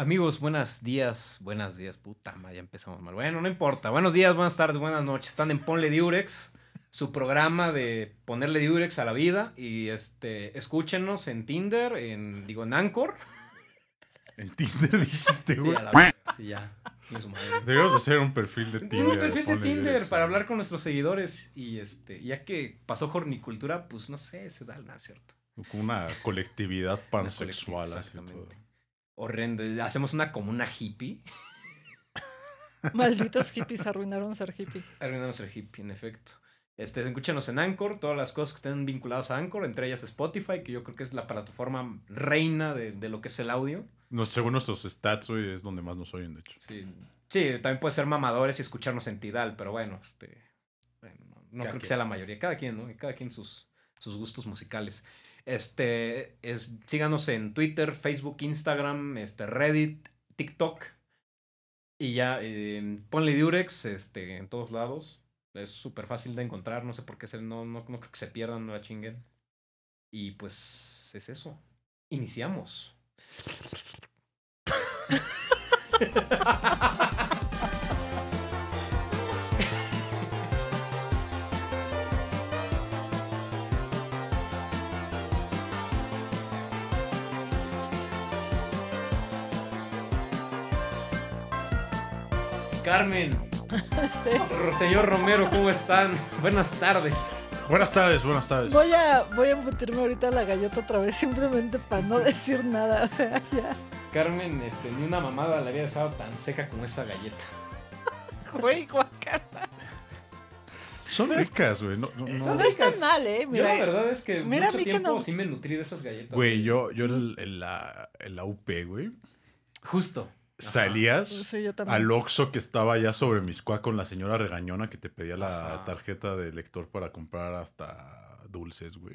Amigos, buenos días, buenos días, puta madre, ya empezamos mal. Bueno, no importa. Buenos días, buenas tardes, buenas noches. Están en Ponle Diurex, su programa de ponerle Diurex a la vida. Y este, escúchenos en Tinder, en, digo, en Anchor. En Tinder dijiste, Sí, güey. a la sí, ya. Debemos hacer un perfil de Tinder. Un perfil de Tinder dirección. para hablar con nuestros seguidores. Y este, ya que pasó Hornicultura, pues no sé, se da nada, ¿cierto? Con una colectividad Una pansexual. colectiva, así todo. Horrendo. Hacemos una comuna hippie. Malditos hippies arruinaron ser hippie. Arruinamos el hippie, en efecto. Este, escúchanos en Anchor, todas las cosas que estén vinculadas a Anchor, entre ellas Spotify, que yo creo que es la plataforma reina de, de lo que es el audio. No, según nuestros stats, güey, es donde más nos oyen, de hecho. Sí, sí también puede ser mamadores y escucharnos en Tidal, pero bueno, este, bueno, no, Cada creo que sea la mayoría. Cada quien, ¿no? Cada quien sus, sus gustos musicales. Este, es, síganos en Twitter, Facebook, Instagram, este, Reddit, TikTok. Y ya, eh, ponle Durex, este, en todos lados. Es súper fácil de encontrar, no sé por qué se, no, no, no creo que se pierdan, no la chinguen. Y pues es eso. Iniciamos. Carmen, señor Romero, ¿cómo están? Buenas tardes. Buenas tardes, buenas tardes. voy a voy a meterme ahorita a la galleta otra vez simplemente para no decir nada. O sea, ya. Carmen, este, ni una mamada le había dejado tan seca como esa galleta. Güey, guacala. Son ricas, güey. No, no, no. Mal, eh. Yo Mira, la verdad es que mira a mí que tiempo no. sí me nutrí de esas galletas. Güey, yo, yo en, en la, en la UP, güey, Justo. Salías sí, yo también. al Oxxo que estaba allá sobre Miscuá con la señora regañona que te pedía la Ajá. tarjeta de lector para comprar hasta dulces, güey.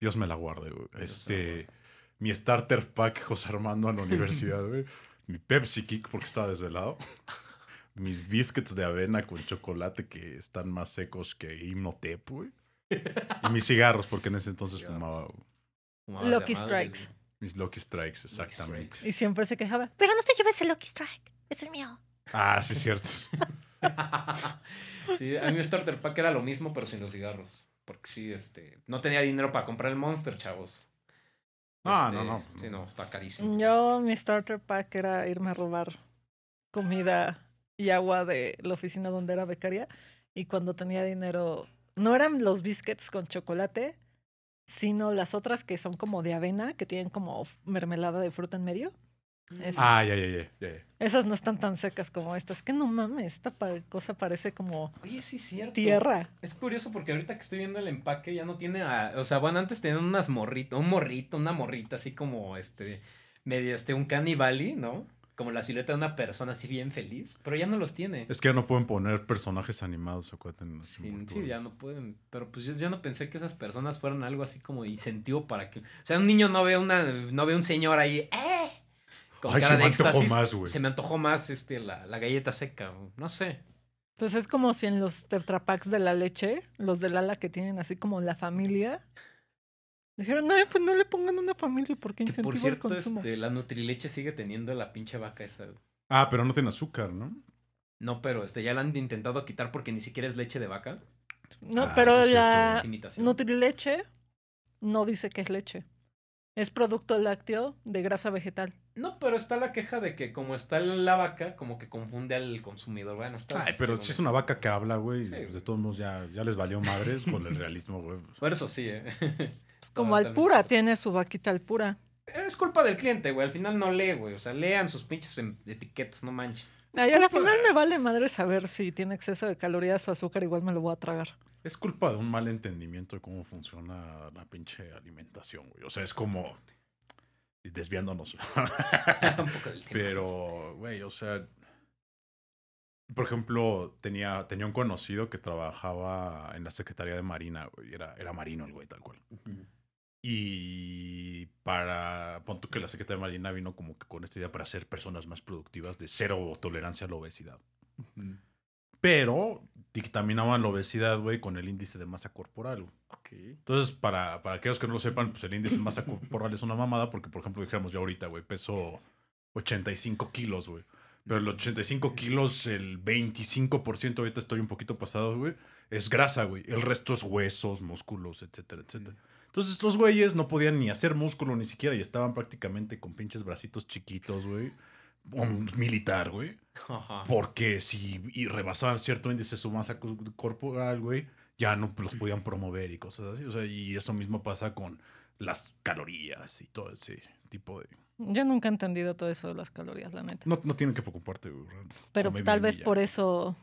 Dios me la guarde, güey. Dios Este, mi starter pack José Armando a la universidad, güey. Mi Pepsi Kick porque estaba desvelado. Mis biscuits de avena con chocolate que están más secos que Himnotep, güey. Y mis cigarros porque en ese entonces Cigarros. fumaba güey. Lucky Strikes. Mis Lucky Strikes, exactamente. Strikes. Y siempre se quejaba. Pero no te lleves el Lucky Strike. Ese es mío. Ah, sí, es cierto. sí, a mí mi starter pack era lo mismo, pero sin los cigarros. Porque sí, este, no tenía dinero para comprar el Monster, chavos. Ah, Este, no, no. Sí, no, está carísimo. Yo, mi starter pack era irme a robar comida y agua de la oficina donde era becaria. Y cuando tenía dinero, no eran los biscuits con chocolate, sino las otras que son como de avena, que tienen como mermelada de fruta en medio. Esas, Ah, ya, ya, ya, esas no están tan secas como estas. Que no mames, esta pa- cosa parece como Oye, sí, cierto. tierra. Es curioso porque ahorita que estoy viendo el empaque ya no tiene, a- o sea, bueno, antes tenían unas morritas, un morrito, una morrita así como este, medio este, un canibali, ¿no? Como la silueta de una persona así bien feliz, pero ya no los tiene. Es que ya no pueden poner personajes animados, acuérdate. en las Sí, sí, ya no pueden, pero pues yo, yo no pensé que esas personas fueran algo así como incentivo para que, o sea, un niño no ve una, no ve un señor ahí, ¡eh! Con Ay, cara se de me antojó más, güey. Se me antojó más este, la, la galleta seca, no sé. Pues es como si en los Tetra Paks de la leche, los del ala que tienen así como la familia, dijeron, no, pues no le pongan una familia porque Que incentiva por el cierto, consumo. este, la Nutrileche sigue teniendo la pinche vaca esa. Ah, pero no tiene azúcar, ¿no? No, pero este, ya la han intentado quitar porque ni siquiera es leche de vaca. No, Ah, pero la. Nutrileche no dice que es leche. Es producto lácteo de grasa vegetal. No, pero está la queja de que como está la vaca, como que confunde al consumidor. Bueno, está Ay, pero si es una vaca que habla, güey, Sí, pues de todos modos ya, ya les valió madres con el realismo, güey. Por eso sí, eh. Pues como Alpura, tiene su vaquita Alpura. Es culpa del cliente, güey. Al final no lee, güey. O sea, lean sus pinches em- etiquetas, no manches. Ay, al final de- me vale madre saber si tiene exceso de calorías o azúcar, igual me lo voy a tragar. Es culpa de un mal entendimiento de cómo funciona la pinche alimentación, güey. O sea, es como desviándonos. Un poco del tiempo. Pero, güey, o sea. Por ejemplo, tenía, tenía un conocido que trabajaba en la Secretaría de Marina, güey. Era, era marino el güey, tal cual. Ujú. Y para. Pon que la Secretaría de Marina vino como que con esta idea para ser personas más productivas de cero tolerancia a la obesidad. Ujú. Pero dictaminaban la obesidad, güey, con el índice de masa corporal, güey. Ok. Entonces, para, para aquellos que no lo sepan, pues el índice de masa corporal es una mamada porque, por ejemplo, dijéramos yo ahorita, güey, peso 85 kilos, güey. Pero los 85 kilos, el 25%, ahorita estoy un poquito pasado, güey, es grasa, güey. El resto es huesos, músculos, etcétera, etcétera. Entonces estos güeyes no podían ni hacer músculo ni siquiera y estaban prácticamente con pinches bracitos chiquitos, güey. Un militar, güey. Ajá. Porque si y rebasaban cierto índice de su masa co- corporal, güey, ya no los podían promover y cosas así. O sea, y eso mismo pasa con las calorías y todo ese tipo de... Yo nunca he entendido todo eso de las calorías, la neta. No, no tienen que preocuparte. Pero tal vez por eso,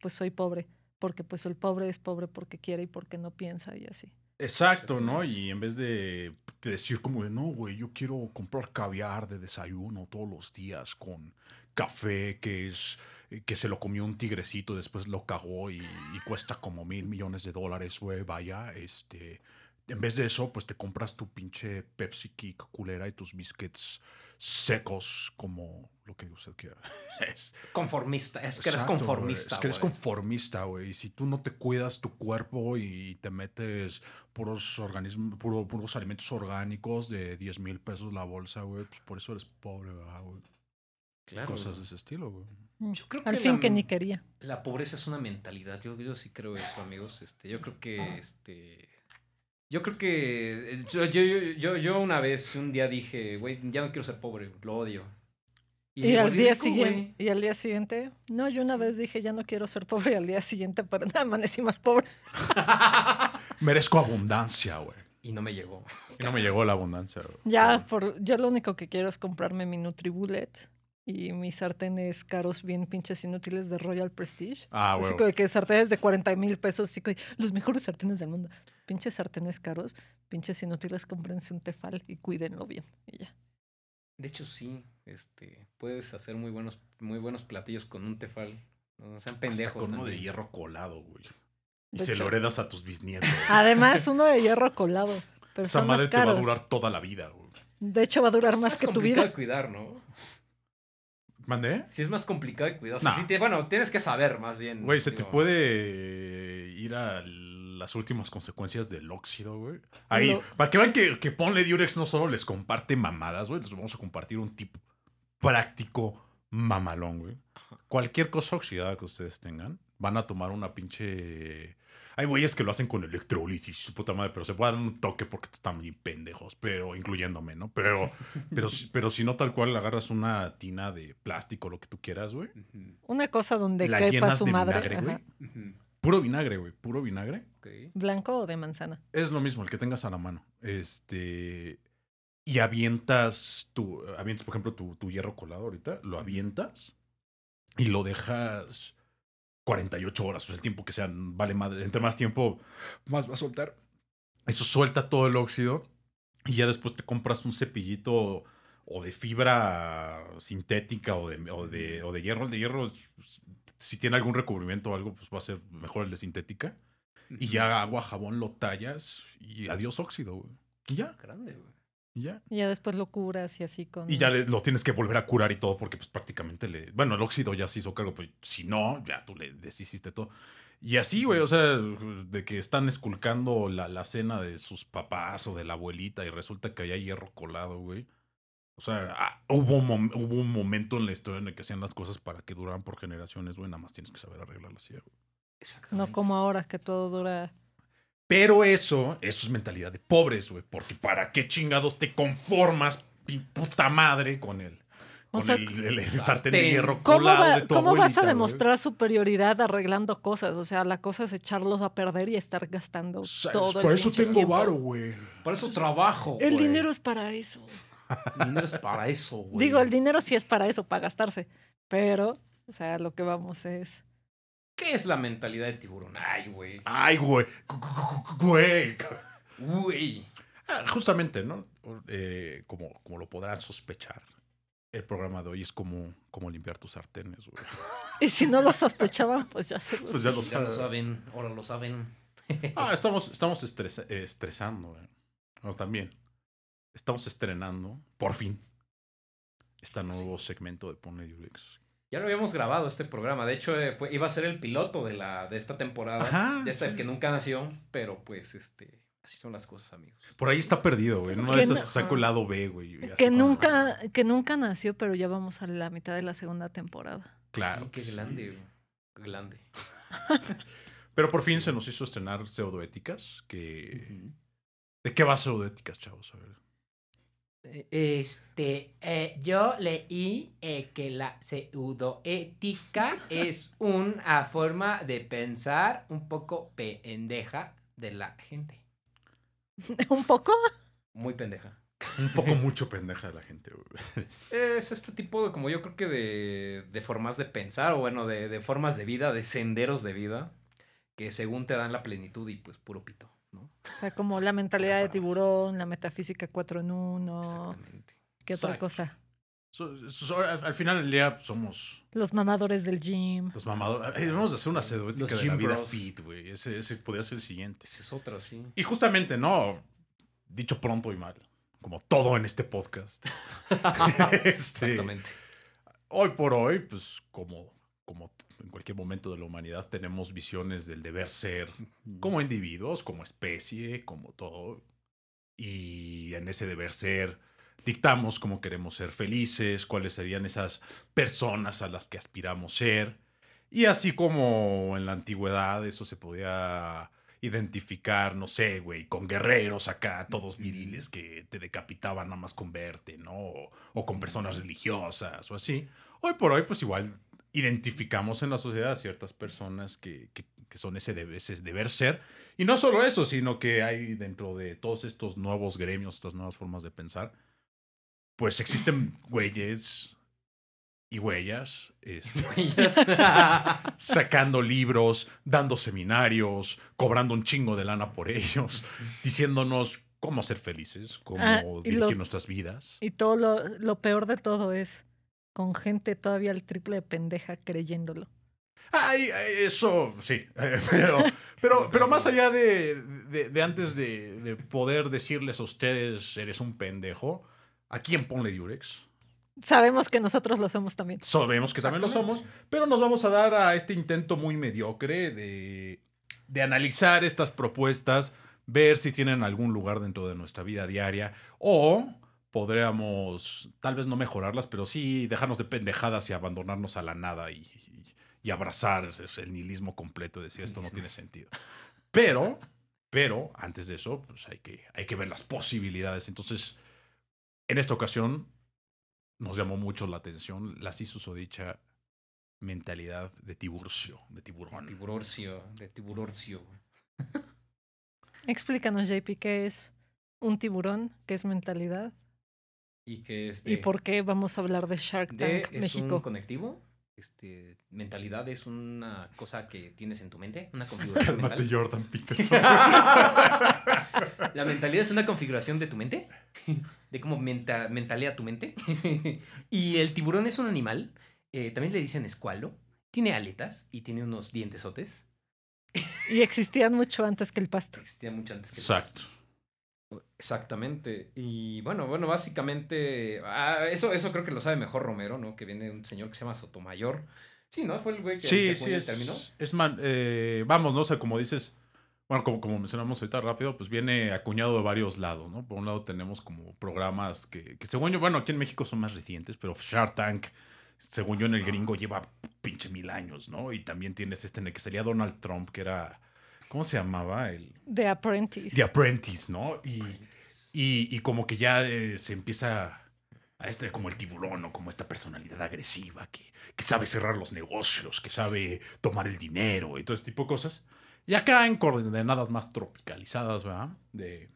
pues soy pobre. Porque pues el pobre es pobre porque quiere y porque no piensa y así. Exacto, ¿no? Y en vez de, de decir como de, no, güey, yo quiero comprar caviar de desayuno todos los días con café que es que se lo comió un tigrecito, después lo cagó y, y cuesta como mil millones de dólares, güey, vaya, este... En vez de eso, pues te compras tu pinche Pepsi Kick culera y tus biscuits secos como lo que usted quiera. Es- Conformista. Es que eres Exacto, conformista. Es que eres conformista, güey. Y si tú no te cuidas tu cuerpo y te metes puros organismos, puro- puros alimentos orgánicos de 10 mil pesos la bolsa, güey, pues por eso eres pobre, ¿verdad, güey? Claro, Cosas de ese estilo, güey. Yo creo Al que fin la- que ni quería. La pobreza es una mentalidad. Yo, yo sí creo eso, amigos. Este, yo creo que este. Yo creo que. Yo, yo, yo, yo una vez, un día dije, güey, ya no quiero ser pobre, lo odio. Y, me al día rico, siguiente, y al día siguiente, no, yo una vez dije ya no quiero ser pobre y al día siguiente pero nada amanecí más pobre. Merezco abundancia, güey. Y no me llegó. Y no me llegó la abundancia, güey. Ya por, yo lo único que quiero es comprarme mi Nutribullet y mis sartenes caros bien pinches inútiles de Royal Prestige. Ah, Así güey. como que sartenes de 40 mil pesos, así que los mejores sartenes del mundo. Pinches sartenes caros, pinches inútiles, cómprense un tefal y cuídenlo bien. Y ya. De hecho, sí. Este, puedes hacer muy buenos, muy buenos platillos con un tefal. No sean pendejos. Hasta con uno de hierro colado, güey. Y De se lo heredas a tus bisnietos. Además, uno de hierro colado. Pero Esa son más madre te va a durar toda la vida, güey. De hecho, va a durar Es más que tu complicado vida. de cuidar, ¿no? ¿Mandé? Sí, es más complicado de cuidar. O sea, Nah. sí te- bueno, tienes que saber más bien. Güey, se te puede ir a las últimas consecuencias del óxido, güey. Ahí, para que vean que, que Ponle Durex no solo les comparte mamadas, güey, les vamos a compartir un tip práctico mamalón, güey. Cualquier cosa oxidada que ustedes tengan, van a tomar una pinche... Hay güeyes que lo hacen con electrolisis, su puta madre, pero se pueden dar un toque porque están bien pendejos, pero incluyéndome, ¿no? Pero, pero, si- pero si no tal cual agarras una tina de plástico, lo que tú quieras, güey. Una cosa donde La quepa llenas su de madre. vinagre, güey. Puro vinagre, güey, puro vinagre. ¿Blanco o de manzana? Es lo mismo, el que tengas a la mano. Este. Y avientas tu. Avientas, por ejemplo, tu, tu hierro colado ahorita. Lo avientas y lo dejas 48 horas. O sea, el tiempo que sea. Vale madre. Entre más tiempo, más va a soltar. Eso suelta todo el óxido. Y ya después te compras un cepillito o de fibra sintética o de, o de, o de hierro. El de hierro, es- si tiene algún recubrimiento o algo, pues va a ser mejor el de sintética. Y ya agua, jabón lo tallas y adiós óxido, güey. Y ya, Grande, güey. y ya. Y ya después lo curas y así con... Y ya le- lo tienes que volver a curar y todo porque pues prácticamente le... Bueno, el óxido ya se hizo cargo, pero si no, ya tú le deshiciste todo. Y así, güey, o sea, de que están esculcando la, la cena de sus papás o de la abuelita y resulta que hay hierro colado, güey. O sea, ah, hubo, un hubo un momento en la historia en el que hacían las cosas para que duraran por generaciones, güey, nada más tienes que saber arreglarlas. ya, güey. Exactamente. No como ahora que todo dura... Pero eso, eso es mentalidad de pobres, güey. Porque ¿para qué chingados te conformas, puta madre, con el, O con sea, el, el- el sartén de hierro ¿Cómo, colado va- de tu cómo vas a demostrar superioridad arreglando cosas? O sea, la cosa es echarlos a perder y estar gastando O sea, todo el Por eso pinche tengo tiempo. varo, güey. Por eso trabajo. El dinero es para eso. El dinero es para eso, güey. Digo, el dinero sí es para eso, para gastarse. Pero, o sea, lo que vamos es... ¿Qué es la mentalidad de tiburón? Ay, güey. Ay, güey. Güey. Güey. Ah, Justamente, ¿no? Eh, como, como lo podrán sospechar, el programa de hoy es como, como limpiar tus sartenes, güey. Y si no lo sospechaban, pues ya se los... Pues ya lo Ya lo saben. ahora lo saben. Ah, estamos, estamos estresa- eh, estresando, güey. Bueno, también. Estamos estrenando, por fin, este nuevo segmento de Pone Durex. Ya lo habíamos grabado este programa. De hecho, eh, fue, iba a ser el piloto de, la, de esta temporada. Ajá, de esta sí. que nunca nació. Pero pues, este. Así son las cosas, amigos. Por ahí está perdido, güey. De esas no- saco el lado B, güey. Que como- nunca, que nunca nació, pero ya vamos a la mitad de la segunda temporada. Claro Sí, qué que sí. grande, güey. Qué grande. Pero por fin se nos hizo estrenar pseudoéticas. Que... ¿De qué va pseudoéticas, chavos? A ver. Este, eh, yo leí eh, que la pseudoética es una forma de pensar un poco pendeja de la gente. ¿Un poco? Muy pendeja. Un poco mucho pendeja de la gente. Es este tipo de, como yo creo que de, de formas de pensar, o bueno, de, de formas de vida, de senderos de vida, que según te dan la plenitud y pues puro pito, ¿no? O sea, como la mentalidad de tiburón, la metafísica 4 en 1. Exactamente. ¿Qué otra cosa? So- so- al, al final del día somos Los mamadores del gym. los mamadores. Ay, debemos de hacer una pseudoética Los de la gym vida bros. fit, güey. Ese, ese podría ser el siguiente. Ese es otro, sí. Y justamente, ¿no? Dicho pronto y mal. Como todo en este podcast. Este, Exactamente. Hoy por hoy, pues como, como en cualquier momento de la humanidad, tenemos visiones del deber ser como individuos, como especie, como todo. Y en ese deber ser dictamos cómo queremos ser felices, cuáles serían esas personas a las que aspiramos ser. Y así como en la antigüedad eso se podía identificar, no sé, güey, con guerreros acá, todos viriles que te decapitaban nada más con verte, ¿no? O, o con personas religiosas o así. Hoy por hoy, pues igual identificamos en la sociedad a ciertas personas que, que- que son ese, debe- ese deber ser. Y no solo eso, sino que hay dentro de todos estos nuevos gremios, estas nuevas formas de pensar, pues existen güeyes y huellas este, sacando libros, dando seminarios, cobrando un chingo de lana por ellos, diciéndonos cómo ser felices, cómo Ah, dirigir lo- nuestras vidas. Y todo lo, lo peor de todo es con gente todavía el triple de pendeja creyéndolo. Ay, eso sí, pero, pero, pero más allá de, de- de antes de, de poder decirles a ustedes, eres un pendejo, ¿a quién ponle Durex? Sabemos que nosotros lo somos también. Sabemos que también lo somos, pero nos vamos a dar a este intento muy mediocre de, de analizar estas propuestas, ver si tienen algún lugar dentro de nuestra vida diaria o podríamos tal vez no mejorarlas, pero sí dejarnos de pendejadas y abandonarnos a la nada y, y- y abrazar el nihilismo completo y decir esto no tiene sentido. Pero, pero antes de eso, pues hay que, hay que ver las posibilidades. Entonces, en esta ocasión nos llamó mucho la atención la así susodicha mentalidad de tiburcio, de tiburón. Tiburorcio, de tiburorcio. Explícanos, JP, qué es un tiburón, qué es mentalidad Y que es y de- por qué vamos a hablar de Shark Tank es México. un conectivo. Este, mentalidad es una cosa que tienes en tu mente, una configuración mental. Jordan Peterson. La mentalidad es una configuración de tu mente, de cómo menta- mentalea tu mente. y el tiburón es un animal, eh, también le dicen escualo, tiene aletas y tiene unos dientesotes. Y existían mucho antes que el pasto. Existía mucho antes que el Exacto. Exactamente. Y bueno, bueno, básicamente, ah, eso, eso creo que lo sabe mejor Romero, ¿no? Que viene un señor que se llama Sotomayor. Sí, ¿no? Fue el güey que, Sí, que sí, acuñó el es, término. es man- eh, vamos, ¿no? O sea, como dices, bueno, como, como mencionamos ahorita rápido, pues viene acuñado de varios lados, ¿no? Por un lado tenemos como programas que, que según yo, bueno, aquí en México son más recientes, pero Shark Tank, según yo en el gringo, lleva pinche mil años, ¿no? Y también tienes este en el que salía Donald Trump, que era, ¿cómo se llamaba? El The Apprentice. The Apprentice, ¿no? Y, y, y como que ya eh, se empieza a este como el tiburón o como esta personalidad agresiva que, que sabe cerrar los negocios, que sabe tomar el dinero y todo ese tipo de cosas. Y acá en coordenadas más tropicalizadas, ¿verdad? De,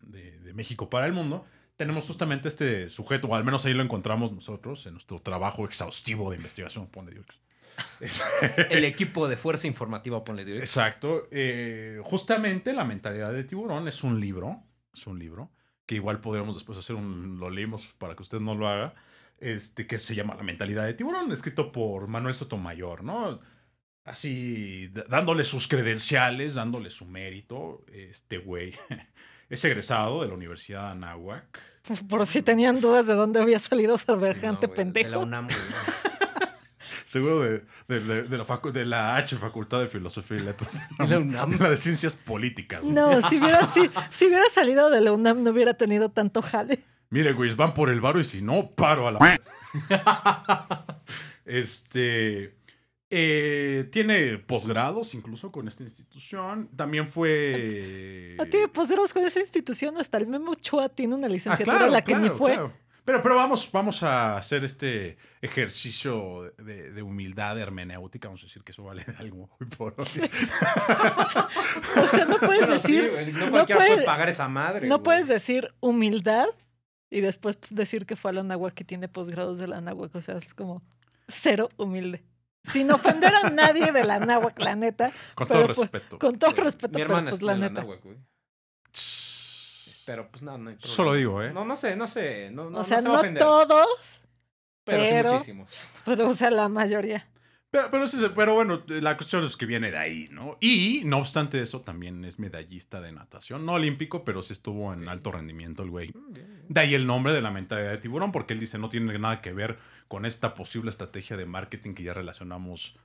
de, de México para el mundo, tenemos justamente este sujeto, o al menos ahí lo encontramos nosotros en nuestro trabajo exhaustivo de investigación, pone Dios. El equipo de fuerza informativa, ponle directo. Exacto. Eh, justamente la mentalidad de tiburón es un libro. Es un libro. Que igual podríamos después hacer un. Lo leímos para que usted no lo haga. Este, que se llama La mentalidad de tiburón, escrito por Manuel Sotomayor, ¿no? Así, dándole sus credenciales, dándole su mérito. Este güey es egresado de la Universidad de Anáhuac. Por si tenían dudas de dónde había salido Sí, semejante no, güey, De la pendejo. UNAM, güey. Seguro de, de- de- de la facu- de la H, Facultad de Filosofía y Letras. La UNAM. La de Ciencias Políticas. güey. No, si hubiera, si, si hubiera salido de la UNAM no hubiera tenido tanto jale. Mire, güey, van por el varo y si no, paro a la. este. eh, tiene posgrados incluso con esta institución. También fue. A ti, posgrados con esa institución, hasta el Memo Ochoa tiene una Ah, licenciatura claro, la que ni claro, fue. claro. Pero, pero vamos, vamos a hacer este ejercicio de, de humildad hermenéutica. Vamos a decir que eso vale de algo muy por hoy. O sea, no puedes sí, decir, no no cualquiera puede puede- pagar esa madre. no güey. puedes decir humildad y después decir que fue a la que tiene posgrados de la Anáhuac. O sea, es como cero humilde. Sin ofender a nadie de la Anáhuac, la neta. Con Pero, todo pues, respeto. Con todo Sí. respeto, Mi pero hermana pues estuvo la en la neta. Güey. Pero pues no, no hay problema. Solo digo, ¿eh? No, no sé, no sé. No, no, o sea, se va a no ofender, todos, pero, sí pero- muchísimos. pero o sea, la mayoría. Pero, pero, sí, pero bueno, la cuestión es que viene de ahí, ¿no? Y no obstante eso, también es medallista de natación. No olímpico, pero sí estuvo en alto rendimiento el güey. De ahí el nombre de la mentalidad de tiburón, porque él dice no tiene nada que ver con esta posible estrategia de marketing que ya relacionamos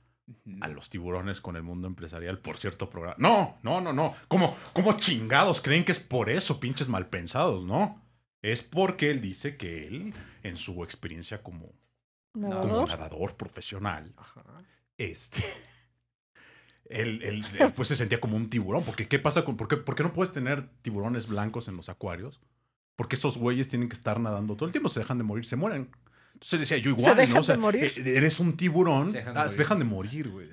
a los tiburones con el mundo empresarial por cierto programa. No, no, no, no. ¿Cómo, cómo chingados creen que es por eso, pinches malpensados? No. Es porque él dice que él, en su experiencia como, como Nadador. nadador profesional, Ajá. este. Él, él, él, pues se sentía como un tiburón. Porque, ¿qué pasa con.? Por qué, por qué no puedes tener tiburones blancos en los acuarios? Porque esos güeyes tienen que estar nadando todo el tiempo. Se dejan de morir, se mueren. Entonces decía yo igual, dejan ¿no? O sea, de morir? eh, Eres un tiburón. Se dejan de ah, se morir. dejan de morir, güey.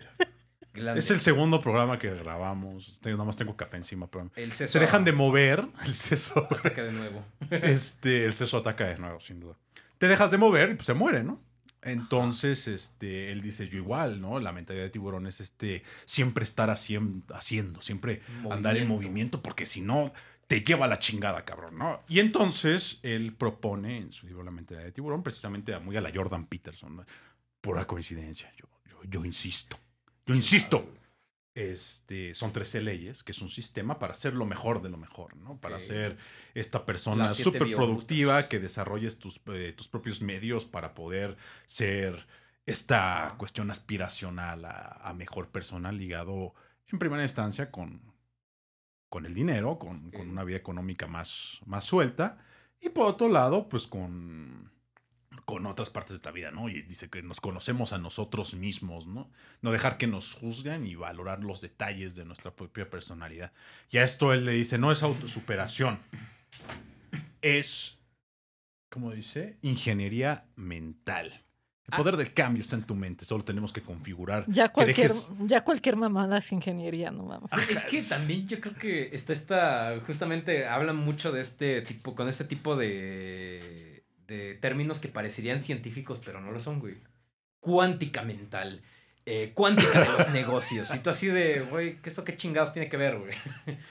Es el segundo programa que grabamos. Tengo- Nada más tengo café encima, pero. El seso Se dejan de mover. El seso. ataca de nuevo. este, el seso ataca de nuevo, sin duda. Te dejas de mover y pues se muere, ¿no? Entonces, este, él dice, yo igual, ¿no? La mentalidad de tiburón es este, siempre estar haciendo, haciendo siempre andar en movimiento, porque si no, te lleva la chingada, cabrón, ¿no? Y entonces, él propone en su libro La mentalidad de tiburón, precisamente a- muy a la Jordan Peterson, ¿no? Pura coincidencia, yo, yo, yo insisto, yo insisto. Este, son 13 leyes, que es un sistema para hacer lo mejor de lo mejor, ¿no? Para ser esta persona súper productiva, que desarrolles tus, eh, tus propios medios para poder ser esta cuestión aspiracional a, a mejor persona ligado en primera instancia con, con el dinero, con, con una vida económica más, más suelta, y por otro lado, pues con, con otras partes de la vida, ¿no? Y dice que nos conocemos a nosotros mismos, ¿no? No dejar que nos juzguen y valorar los detalles de nuestra propia personalidad. Y a esto él le dice, no es autosuperación, es, como dice, ingeniería mental. El poder del cambio está en tu mente, solo tenemos que configurar. Ya cualquier, dejes- ya cualquier mamada es ingeniería, no mames. Es que también yo creo que está esta, justamente hablan mucho de este tipo, con este tipo de, de términos que parecerían científicos, pero no lo son, güey. Cuántica mental, eh, cuántica de los negocios. Y tú así de, güey, ¿qué eso qué chingados tiene que ver, güey?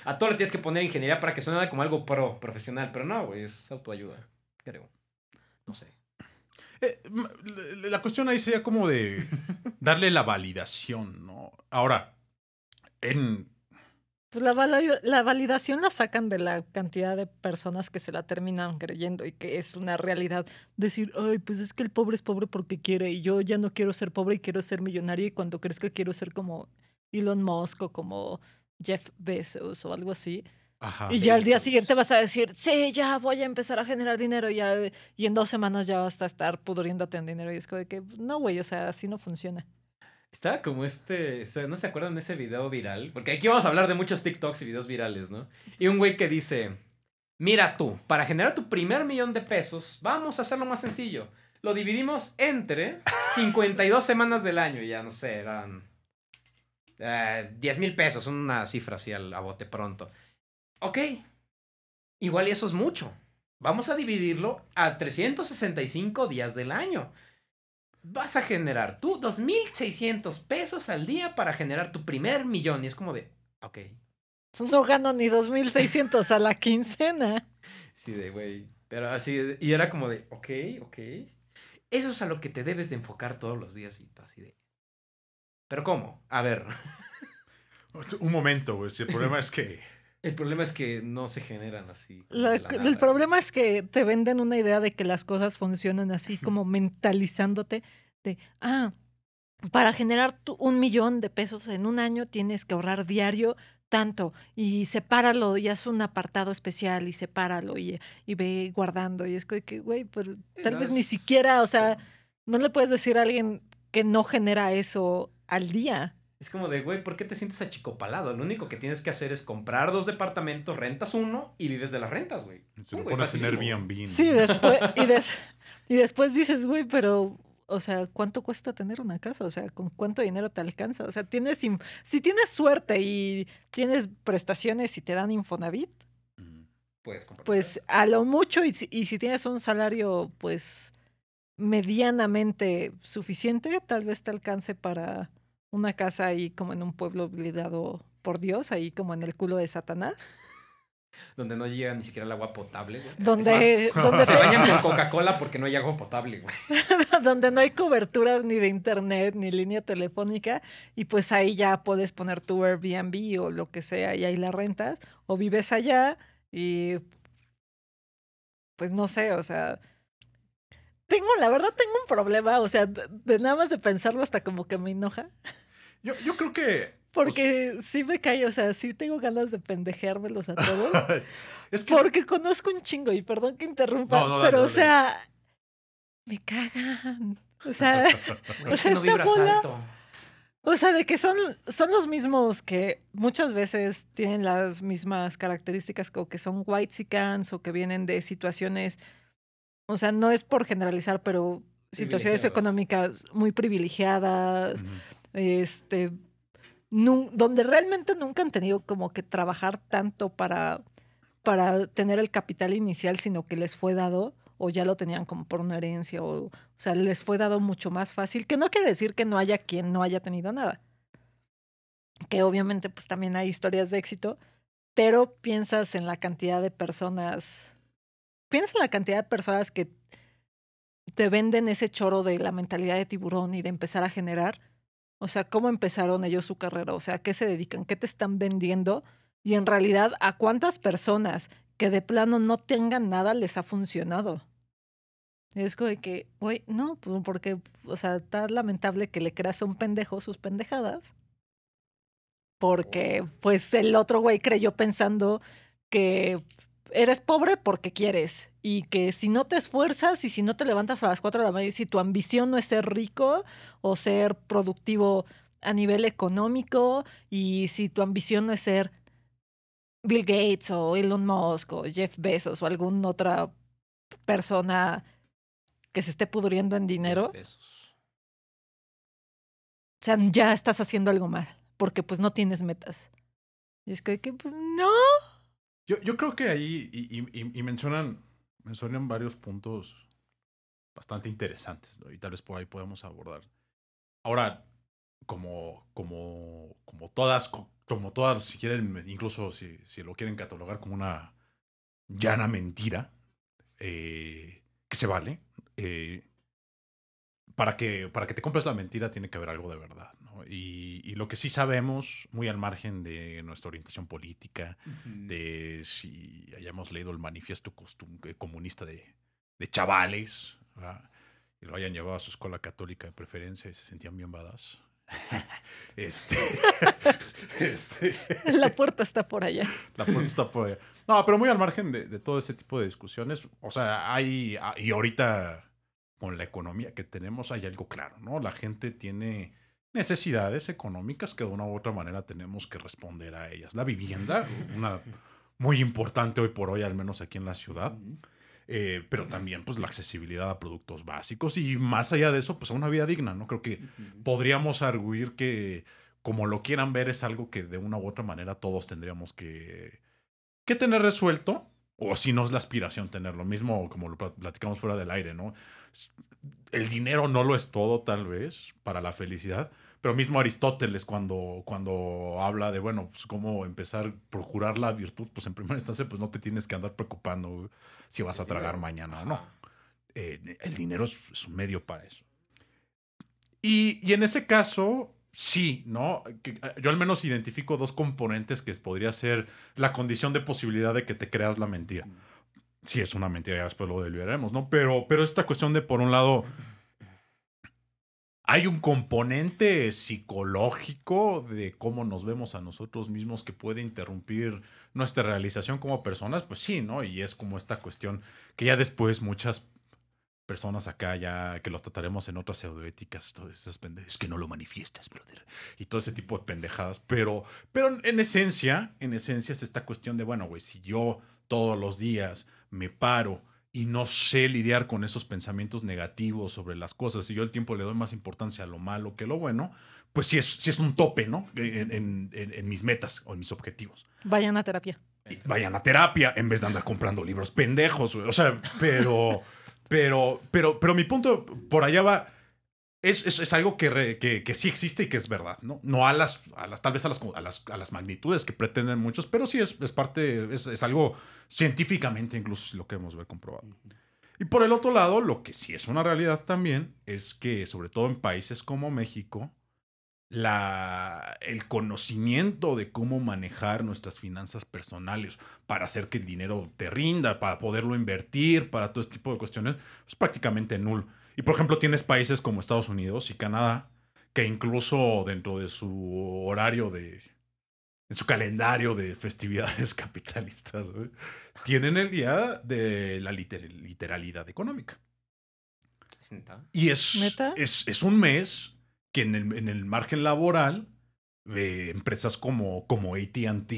A todo le tienes que poner ingeniería para que suene como algo pro, profesional, pero no, güey, es autoayuda, creo. No sé. Eh, la- cuestión ahí sería como de darle la validación, ¿no? Ahora, en... Pues la, la validación la sacan de la cantidad de personas que se la terminan creyendo y que es una realidad. Decir, ay, pues es que el pobre es pobre porque quiere y yo ya no quiero ser pobre y quiero ser millonario y cuando crezca quiero ser como Elon Musk o como Jeff Bezos o algo así. Ajá. y ya al día siguiente vas a decir, sí, ya voy a empezar a generar dinero ya, y en dos semanas ya vas a estar pudriéndote en dinero. Y es como de que, no, güey, o sea, así no funciona. Estaba como este, ¿no se acuerdan de ese video viral? Porque aquí vamos a hablar de muchos TikToks y videos virales, ¿no? Y un güey que dice, mira tú, para generar tu primer millón de pesos, vamos a hacerlo más sencillo. Lo dividimos entre 52 semanas del año, y ya no sé, eran eh, 10 mil pesos, una cifra así al- a bote pronto. Ok, igual y eso es mucho. Vamos a dividirlo a 365 días del año vas a generar tú 2.600 pesos al día para generar tu primer millón. Y es como de, ok, No gano ni 2.600 a la quincena. sí, de güey. Pero así, y era como de, ok, ok. Eso es a lo que te debes de enfocar todos los días y tú así de... Pero ¿cómo? A ver, Un momento, güey. si El problema es que... el problema es que no se generan así. La- la el nada. problema es que te venden una idea de que las cosas funcionan así como mentalizándote de, ah, para generar tu- un millón de pesos en un año tienes que ahorrar diario tanto y sepáralo y haz un apartado especial y sepáralo y, y ve guardando y es que, güey, pero tal no, vez ni siquiera, o sea, no le puedes decir a alguien que no genera eso al día. Es como de, güey, ¿por qué te sientes achicopalado? Lo único que tienes que hacer es comprar dos departamentos, rentas uno y vives de las rentas, güey. Se lo pones en Airbnb. ¿no? Sí, después, y, des- y después dices, güey, pero, o sea, ¿cuánto cuesta tener una casa? O sea, ¿con cuánto dinero te alcanza? O sea, tienes, si tienes suerte y tienes prestaciones y te dan Infonavit. Puedes comprar. pues a lo mucho, y si, y si tienes un salario, pues, medianamente suficiente, tal vez te alcance para una casa ahí como en un pueblo olvidado por Dios, ahí como en el culo de Satanás, Donde no llega ni siquiera el agua potable, güey. donde, más, donde se te- bañan con Coca-Cola porque no hay agua potable, güey. donde no hay cobertura ni de internet ni línea telefónica y pues ahí ya puedes poner tu Airbnb o lo que sea y ahí la rentas o vives allá y pues no sé, o sea, tengo, la verdad tengo un problema, o sea, de, de nada más de pensarlo hasta como que me enoja, Yo, yo creo que. porque sí me cae, o sea, sí tengo ganas de pendejeármelos a todos, es que. porque conozco un chingo y perdón que interrumpa, No, no, dale, pero o sea, me cagan. O sea, O sea, no esta vibras bola- alto. O sea, de que son, son los mismos que muchas veces tienen las mismas características o que son white o que vienen de situaciones, o sea, no es por generalizar, pero situaciones económicas muy privilegiadas, Ujú. este, nun- donde realmente nunca han tenido como que trabajar tanto para, para tener el capital inicial, sino que les fue dado o ya lo tenían como por una herencia o, o sea, les fue dado mucho más fácil, que no quiere decir que no haya quien no haya tenido nada. Que obviamente pues también hay historias de éxito, pero piensas en la cantidad de personas, piensas en la cantidad de personas que te venden ese choro de la mentalidad de tiburón y de empezar a generar. O sea, ¿cómo empezaron ellos su carrera? O sea, ¿a qué se dedican? ¿Qué te están vendiendo? Y en realidad, ¿a cuántas personas que de plano no tengan nada les ha funcionado? Es como que, güey, no, pues porque, o sea, está lamentable que le creas a un pendejo sus pendejadas. Porque, pues, el otro güey creyó pensando que eres pobre porque quieres. Y que si no te esfuerzas y si no te levantas a las 4 de la mañana si tu ambición no es ser rico o ser productivo a nivel económico y si tu ambición no es ser Bill Gates o Elon Musk o Jeff Bezos o alguna otra persona que se esté pudriendo en dinero, o sea, ya estás haciendo algo mal, porque pues no tienes metas. Y es que, que, pues no. Yo, yo creo que ahí, y, y- y- mencionan, mencionan varios puntos bastante interesantes, ¿no? Y tal vez por ahí podemos abordar. Ahora, como, como, como todas, co- como todas, si quieren, incluso si, si lo quieren catalogar como una llana mentira, eh, que se vale, eh, para que, para que te compres la mentira tiene que haber algo de verdad, ¿no? Y, y lo que sí sabemos, muy al margen de nuestra orientación política, de si hayamos leído el manifiesto costum- eh, comunista de, de chavales ¿verdad? y lo hayan llevado a su escuela católica de preferencia y se sentían bien badas. este, este, La puerta está por allá. la puerta está por allá. No, pero muy al margen de, de todo ese tipo de discusiones. O sea, hay. ah, Y ahorita, con la economía que tenemos, hay algo claro, ¿no? La gente tiene necesidades económicas que de una u otra manera tenemos que responder a ellas. La vivienda, una muy importante hoy por hoy, al menos aquí en la ciudad. eh, pero también, pues, la accesibilidad a productos básicos y más allá de eso, pues, a una vida digna, ¿no? Creo que podríamos arguir que, como lo quieran ver, es algo que de una u otra manera todos tendríamos que, que tener resuelto, o si no es la aspiración tenerlo mismo, como lo plat- platicamos fuera del aire, ¿no? El dinero no lo es todo, tal vez, para la felicidad, pero mismo Aristóteles cuando, cuando habla de, bueno, pues cómo empezar a procurar la virtud, pues en primera instancia, pues no te tienes que andar preocupando güey, si vas a tragar mañana o no eh, el dinero es, es un medio para eso. Y, y en ese caso, sí, ¿no? Eh, yo al menos identifico dos componentes que podría ser la condición de posibilidad de que te creas la mentira. Sí, es una mentira, ya después lo deliberaremos, ¿no? Pero, pero esta cuestión de, por un lado, hay un componente psicológico de cómo nos vemos a nosotros mismos que puede interrumpir nuestra realización como personas, pues sí, ¿no? Y es como esta cuestión que ya después muchas personas acá ya que lo trataremos en otras pseudoéticas, todas esas pendejas, es que no lo manifiestas, brother, y todo ese tipo de pendejadas, pero, pero en esencia, en esencia es esta cuestión de, bueno, güey, si yo todos los días me paro y no sé lidiar con esos pensamientos negativos sobre las cosas, y yo el tiempo le doy más importancia a lo malo que a lo bueno, pues sí es, sí es un tope, ¿no? En, en- en- en mis metas o en mis objetivos. Vayan a terapia. Y vayan a terapia en vez de andar comprando libros pendejos, güey. O sea, pero, pero, pero, pero mi punto por allá va. Es, es, es algo que, re- que, que sí existe y que es verdad, ¿no? No a las, a las tal vez a las, a las, a las magnitudes que pretenden muchos, pero sí es, es parte, es, es algo científicamente incluso lo que hemos ver comprobado. Y por el otro lado, lo que sí es una realidad también es que, sobre todo en países como México, la, el conocimiento de cómo manejar nuestras finanzas personales para hacer que el dinero te rinda, para poderlo invertir, para todo este tipo de cuestiones, es prácticamente nulo. Y por ejemplo, tienes países como Estados Unidos y Canadá, que incluso dentro de su horario de. en su calendario de festividades capitalistas, tienen el día de la liter- literalidad económica. ¿Es neta? Y es, ¿Neta? es, es un mes que en el, en el margen laboral, eh, empresas como, como ATT,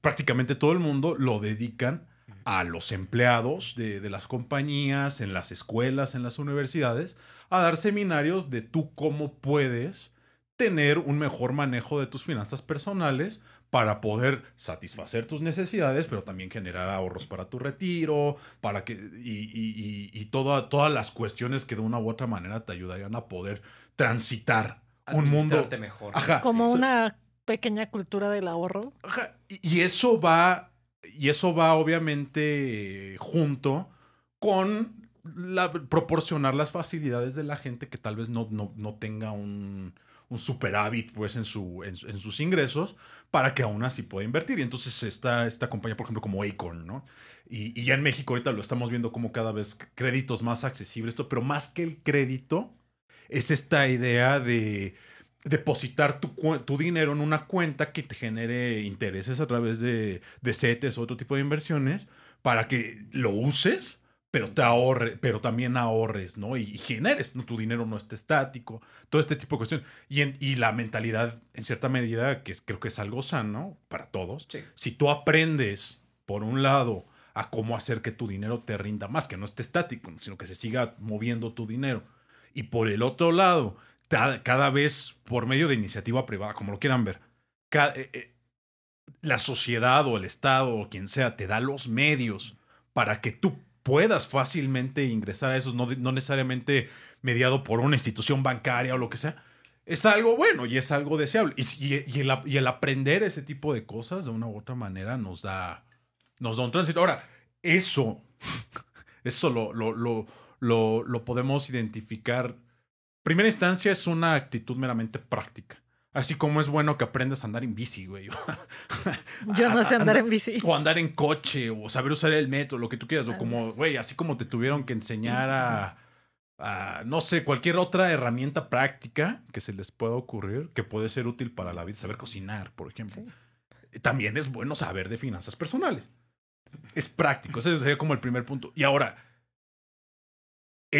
prácticamente todo el mundo lo dedican a los empleados de, de las compañías, en las escuelas, en las universidades, a dar seminarios de tú cómo puedes tener un mejor manejo de tus finanzas personales para poder satisfacer tus necesidades, pero también generar ahorros para tu retiro, para que y, y- y- y toda- todas las cuestiones que de una u otra manera te ayudarían a poder transitar un mundo. Administrarte mejor. Ajá. Como sí. una pequeña cultura del ahorro. Ajá, Y, y eso va, y eso va obviamente junto con la- proporcionar las facilidades de la gente que tal vez no, no, no tenga un, un superávit pues en, su, en, en sus ingresos para que aún así pueda invertir. Y entonces está esta compañía, por ejemplo, como Acorn, ¿no? Y, y ya en México ahorita lo estamos viendo como cada vez créditos más accesibles, pero más que el crédito, es esta idea de depositar tu, tu dinero en una cuenta que te genere intereses a través de, de CETES o otro tipo de inversiones para que lo uses, pero te ahorre, pero también ahorres, ¿no? Y, y generes, ¿no? Tu dinero no esté estático, todo este tipo de cuestiones. Y, en- y la mentalidad, en cierta medida, que es- creo que es algo sano para todos, Sí. si tú aprendes, por un lado, a cómo hacer que tu dinero te rinda más, que no esté estático, sino que se siga moviendo tu dinero. Y por el otro lado, cada vez por medio de iniciativa privada, como lo quieran ver, eh, eh, la sociedad o el Estado o quien sea te da los medios para que tú puedas fácilmente ingresar a esos, no, no necesariamente mediado por una institución bancaria o lo que sea, es algo bueno y es algo deseable. Y, el, aprender ese tipo de cosas de una u otra manera nos da, nos da un tránsito. Ahora, eso, eso lo, lo, lo podemos identificar. Primera instancia es una actitud meramente práctica. Así como es bueno que aprendas a andar en bici, güey. Yo no sé andar Anda- en bici. O andar en coche, o saber usar el metro, lo que tú quieras. O como, güey, así como te tuvieron que enseñar a, a, no sé, cualquier otra herramienta práctica que se les pueda ocurrir, que puede ser útil para la vida. Saber cocinar, por ejemplo. Sí. También es bueno saber de finanzas personales. Es práctico. Ese sería como el primer punto. Y ahora,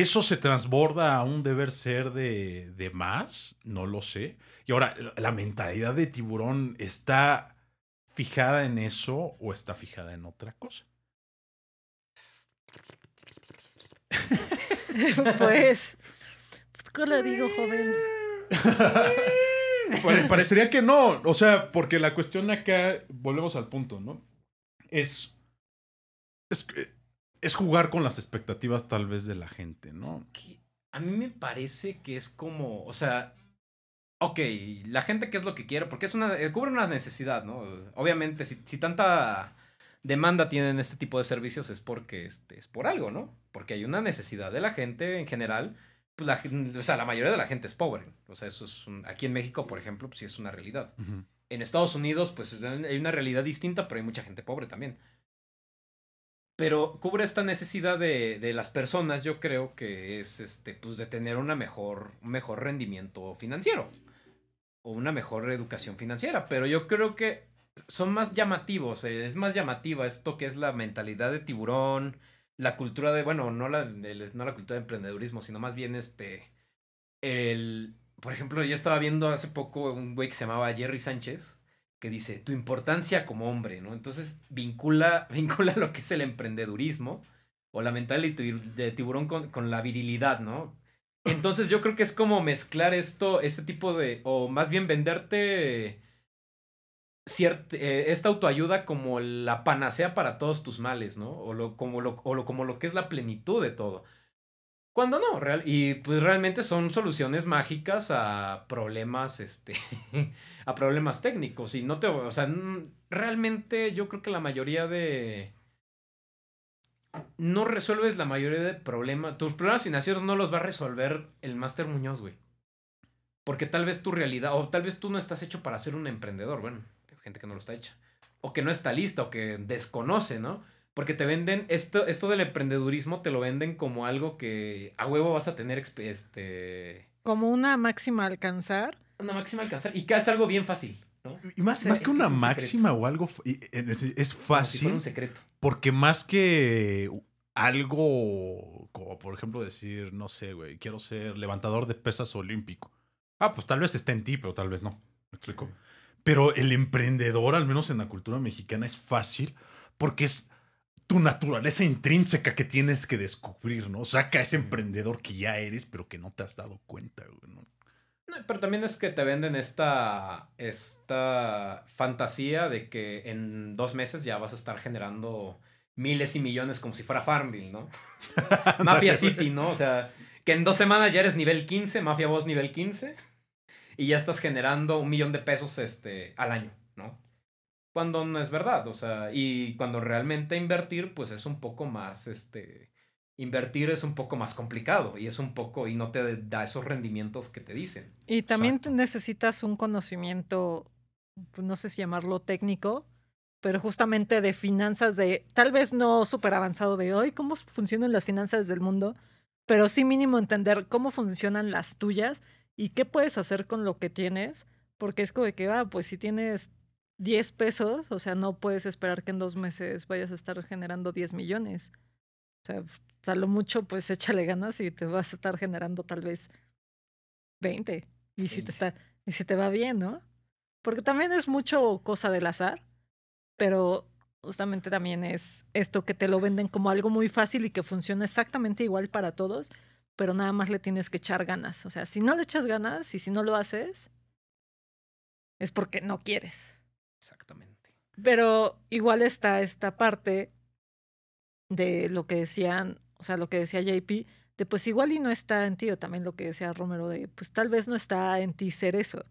¿eso se transborda a un deber ser de, de más? No lo sé. Y ahora, la- mentalidad de tiburón está fijada en eso o está fijada en otra cosa. Pues, pues, ¿qué le digo, joven? Pare- Parecería que no. O sea, porque la cuestión acá, volvemos al punto, ¿no? Es. Es, es jugar con las expectativas, tal vez, de la gente, ¿no? que a mí me parece que es como, o sea, ok, la gente qué es lo que quiere, porque es una, eh, cubre una necesidad, ¿no? Obviamente, si, si tanta demanda tienen este tipo de servicios es porque este, es por algo, ¿no? Porque hay una necesidad de la gente en general, pues la, o sea, la mayoría de la gente es pobre, o sea, eso es un, aquí en México, por ejemplo, pues sí es una realidad. En Estados Unidos, pues es- hay una realidad distinta, pero hay mucha gente pobre también. Pero cubre esta necesidad de, de las personas, yo creo que es este, pues de tener una mejor, un mejor rendimiento financiero. O una mejor educación financiera. Pero yo creo que son más llamativos. eh, Es más llamativa esto que es la mentalidad de tiburón. La cultura de, bueno, no la, no la cultura de emprendedurismo, sino más bien este. El. Por ejemplo, yo estaba viendo hace poco un güey que se llamaba Jerry Sánchez que dice tu importancia como hombre, ¿no? Entonces vincula, vincula lo que es el emprendedurismo o la mentalidad de tibu- de tiburón con, con la virilidad, ¿no? Entonces yo creo que es como mezclar esto, este tipo de, o más bien venderte ciert- eh, esta autoayuda como la panacea para todos tus males, ¿no? O lo, como, lo, o lo, como lo que es la plenitud de todo. Cuando no, real, y pues realmente son soluciones mágicas a problemas, este, a problemas técnicos. Y no te, o sea, realmente yo creo que la mayoría de, no resuelves la mayoría de problemas, tus problemas financieros no los va a resolver el Máster Muñoz, güey. Porque tal vez tu realidad, o tal vez tú no estás hecho para ser un emprendedor, bueno, hay gente que no lo está hecha. O que no está lista, o que desconoce, ¿no? Porque te venden, esto, esto del emprendedurismo te lo venden como algo que a huevo vas a tener este, Como una máxima a alcanzar. una máxima a alcanzar y que es algo bien fácil, ¿no? Y más, Sí, más es que que una es un máxima o algo, es si fácil. fuera un secreto. Porque más que algo, como por ejemplo decir, no sé, güey, quiero ser levantador de pesas olímpico. Ah, pues tal vez esté en ti, pero tal vez no. ¿Me explico? Pero el emprendedor, al menos en la cultura mexicana, es fácil porque es tu naturaleza intrínseca que tienes que descubrir, ¿no? Saca ese emprendedor que ya eres, pero que no te has dado cuenta, güey, ¿no? No, pero también es que te venden esta, esta fantasía de que en dos meses ya vas a estar generando miles y millones como si fuera Farmville, ¿no? Mafia City, ¿no? O sea, que en dos semanas ya eres nivel 15, Mafia Boss nivel 15, y ya estás generando un millón de pesos este, al año. Cuando no es verdad, o sea, y cuando realmente invertir, pues es un poco más, este, invertir es un poco más complicado y es un poco, y no te da esos rendimientos que te dicen. Y también Exacto. necesitas un conocimiento, pues, no sé si llamarlo técnico, pero justamente de finanzas de, tal vez no súper avanzado de hoy, cómo funcionan las finanzas del mundo, pero sí mínimo entender cómo funcionan las tuyas y qué puedes hacer con lo que tienes, porque es como de que, ah, pues si tienes 10 pesos, o sea, no puedes esperar que en dos meses vayas a estar generando 10 millones. O sea, a lo mucho, pues échale ganas y te vas a estar generando tal vez 20. Y si te 20. está, y si te va bien, ¿no? Porque también es mucho cosa del azar, pero justamente también es esto que te lo venden como algo muy fácil y que funciona exactamente igual para todos, pero nada más le tienes que echar ganas. O sea, si no le echas ganas y si no lo haces, es porque no quieres. Exactamente. Pero igual está esta parte de lo que decían, o sea, lo que decía JP, de pues igual y no está en ti, o también lo que decía Romero, de pues tal vez no está en ti ser eso.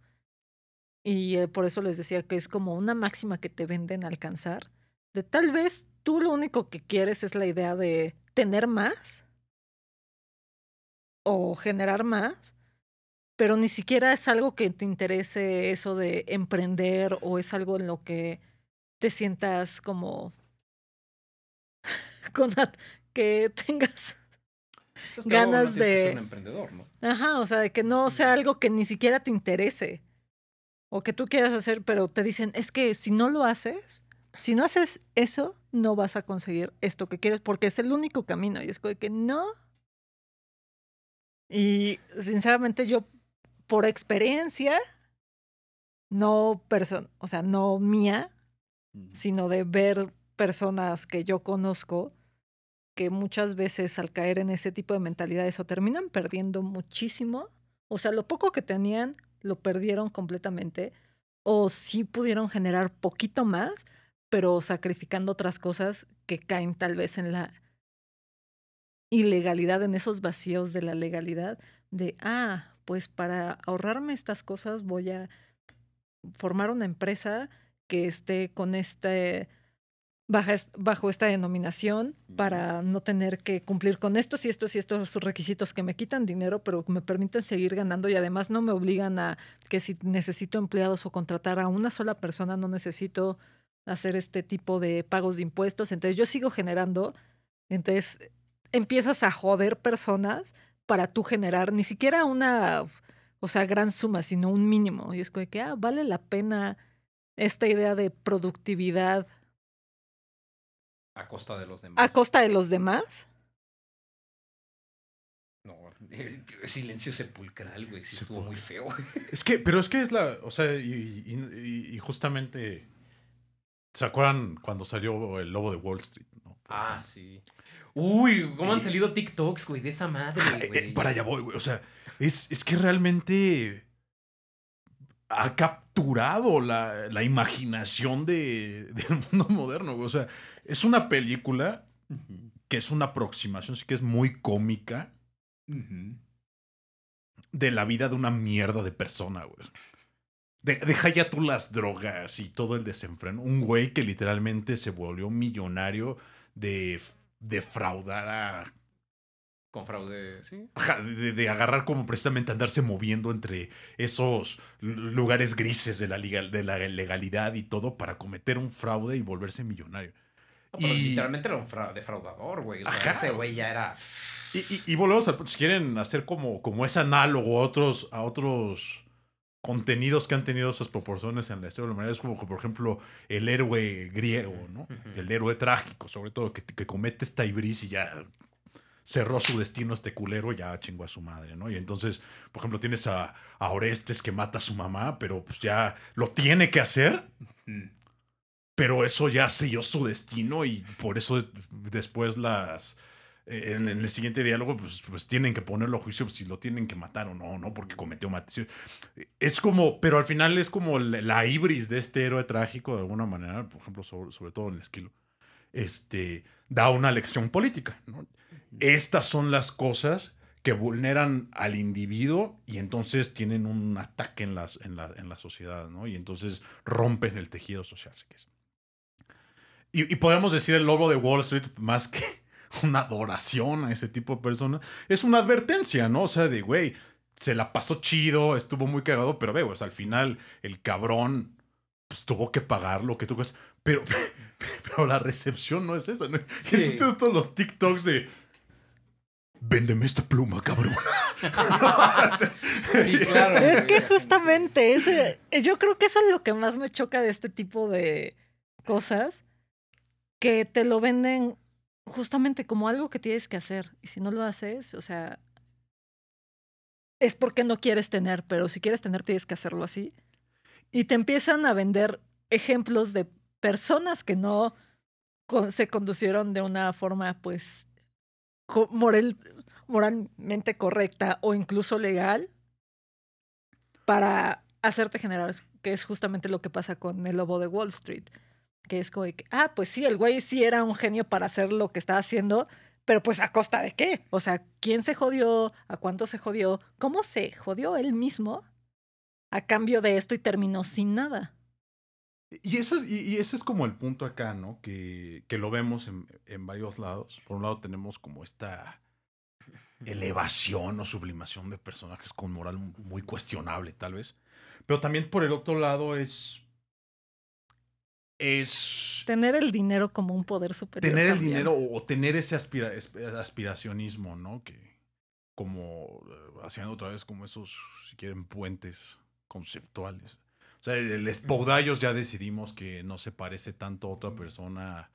Y eh, por eso les decía que es como una máxima que te venden alcanzar, de tal vez tú lo único que quieres es la idea de tener más o generar más, pero ni siquiera es algo que te interese eso de emprender o es algo en lo que te sientas como con que tengas Pues Ganas que ser de- un emprendedor, ¿no? Ajá, o sea, de que no sea algo que ni siquiera te interese o que tú quieras hacer, pero te dicen, es que si no lo haces, si no haces eso, no vas a conseguir esto que quieres porque es el único camino. Y es como de que no. Y sinceramente yo, por experiencia, no person o sea, no mía, sino de ver personas que yo conozco que muchas veces al caer en ese tipo de mentalidades o terminan perdiendo muchísimo, o sea, lo poco que tenían lo perdieron completamente, o sí pudieron generar poquito más, pero sacrificando otras cosas que caen tal vez en la ilegalidad, en esos vacíos de la legalidad, de, ah, pues para ahorrarme estas cosas voy a formar una empresa que esté con este bajo esta denominación para no tener que cumplir con estos y estos y estos requisitos que me quitan dinero, pero me permiten seguir ganando y además no me obligan a que si necesito empleados o contratar a una sola persona, no necesito hacer este tipo de pagos de impuestos. Entonces yo sigo generando. Entonces empiezas a joder personas para tú generar ni siquiera una, o sea, gran suma, sino un mínimo. Y es como que, ah, vale la pena esta idea de productividad A costa de los demás. a costa de los demás. No, silencio sepulcral, güey. Sí estuvo muy feo. güey. Es que, pero es que es la, o sea, y, y- y- y justamente, ¿se acuerdan cuando salió el lobo de Wall Street? no? Ah, sí. Uy, ¿cómo han salido TikToks, güey? De esa madre, Eh, güey. eh, para allá voy, güey. O sea, es, es que realmente ha capturado la, la imaginación de, del mundo moderno, güey. O sea, es una película que es una aproximación, sí que es muy cómica de la vida de una mierda de persona, güey. De- deja ya tú las drogas y todo el desenfreno. Un güey que literalmente se volvió millonario de defraudar a Con fraude, sí. De, de agarrar como precisamente andarse moviendo entre esos lugares grises de la, liga- de la legalidad y todo para cometer un fraude y volverse millonario. No, pero Y- literalmente era un fra- defraudador, güey. O sea, Ajá, ese güey. ya era. Y, y- y volvemos al punto, si quieren hacer como, como ese análogo a otros, a otros contenidos que han tenido esas proporciones en la historia de la humanidad, es como, que, por ejemplo, el héroe griego, ¿no? El héroe trágico, sobre todo, que, que comete esta ibris y ya cerró su destino este culero, ya chingó a su madre, ¿no? Y entonces, por ejemplo, tienes a, a Orestes que mata a su mamá, pero pues ya lo tiene que hacer, pero eso ya selló su destino y por eso después las... eh, En, en el siguiente diálogo, pues, pues tienen que ponerlo a juicio si lo tienen que matar o no, ¿no? Porque cometió maldición. Es como, pero al final es como la, la ibris de este héroe trágico, de alguna manera, por ejemplo, sobre, sobre todo en el esquilo, este, da una lección política, ¿no? Estas son las cosas que vulneran al individuo y entonces tienen un ataque en, las, en, la, en la sociedad, ¿no? Y entonces rompen el tejido social, si. Y, y podemos decir el lobo de Wall Street más que una adoración a ese tipo de personas. Es una advertencia, ¿no? O sea, de, güey, se la pasó chido, estuvo muy cagado, pero ve, pues al final el cabrón pues, tuvo que pagar lo que tú crees. Pero, pero la recepción no es esa, ¿no? Sí. Entonces todos los TikToks de... Véndeme esta pluma, cabrón. Sí, claro. Es que justamente ese, yo creo que eso es lo que más me choca de este tipo de cosas, que te lo venden justamente como algo que tienes que hacer. Y si no lo haces, o sea, es porque no quieres tener, pero si quieres tener tienes que hacerlo así. Y te empiezan a vender ejemplos de personas que no se conducieron de una forma, pues, moralmente correcta o incluso legal para hacerte generar, que es justamente lo que pasa con el lobo de Wall Street, que es como que, ah, pues sí, el güey sí era un genio para hacer lo que estaba haciendo, pero pues a costa de qué? O sea, ¿quién se jodió? ¿A cuánto se jodió? ¿Cómo se jodió él mismo a cambio de esto y terminó sin nada? Y ese, es, y ese es como el punto acá, ¿no? Que, que lo vemos en, en varios lados. Por un lado tenemos como esta elevación o sublimación de personajes con moral muy cuestionable, tal vez. Pero también por el otro lado es... Es Tener el dinero como un poder superior. tener el también. dinero o tener ese aspira- aspiracionismo, ¿no? Que como eh, haciendo otra vez como esos, si quieren, puentes conceptuales. O sea, el, Spodallos ya decidimos que no se parece tanto a otra persona,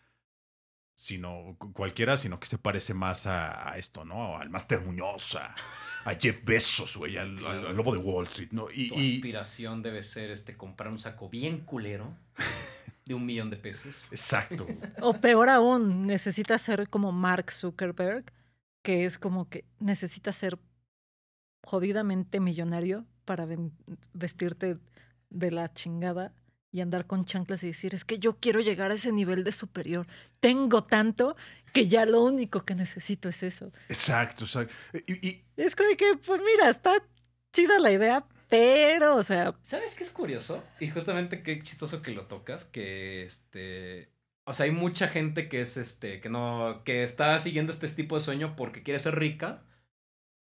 sino cu- cualquiera, sino que se parece más a, a esto, ¿no? Al Master Muñoz, a, a Jeff Bezos, güey, al, al- al lobo de Wall Street, ¿no? Y, Tu y- aspiración debe ser este comprar un saco bien culero de un millón de pesos. exacto. O peor aún, necesitas ser como Mark Zuckerberg, que es como que necesitas ser jodidamente millonario para vestirte de la chingada y andar con chanclas y decir, es que yo quiero llegar a ese nivel de superior. Tengo tanto que ya lo único que necesito es eso. Exacto, exacto. Y, y- Es como que, pues mira, está chida la idea, pero, o sea, ¿Sabes qué es curioso? Y justamente qué chistoso que lo tocas, que este... O sea, hay mucha gente que es este, que no, que está siguiendo este tipo de sueño porque quiere ser rica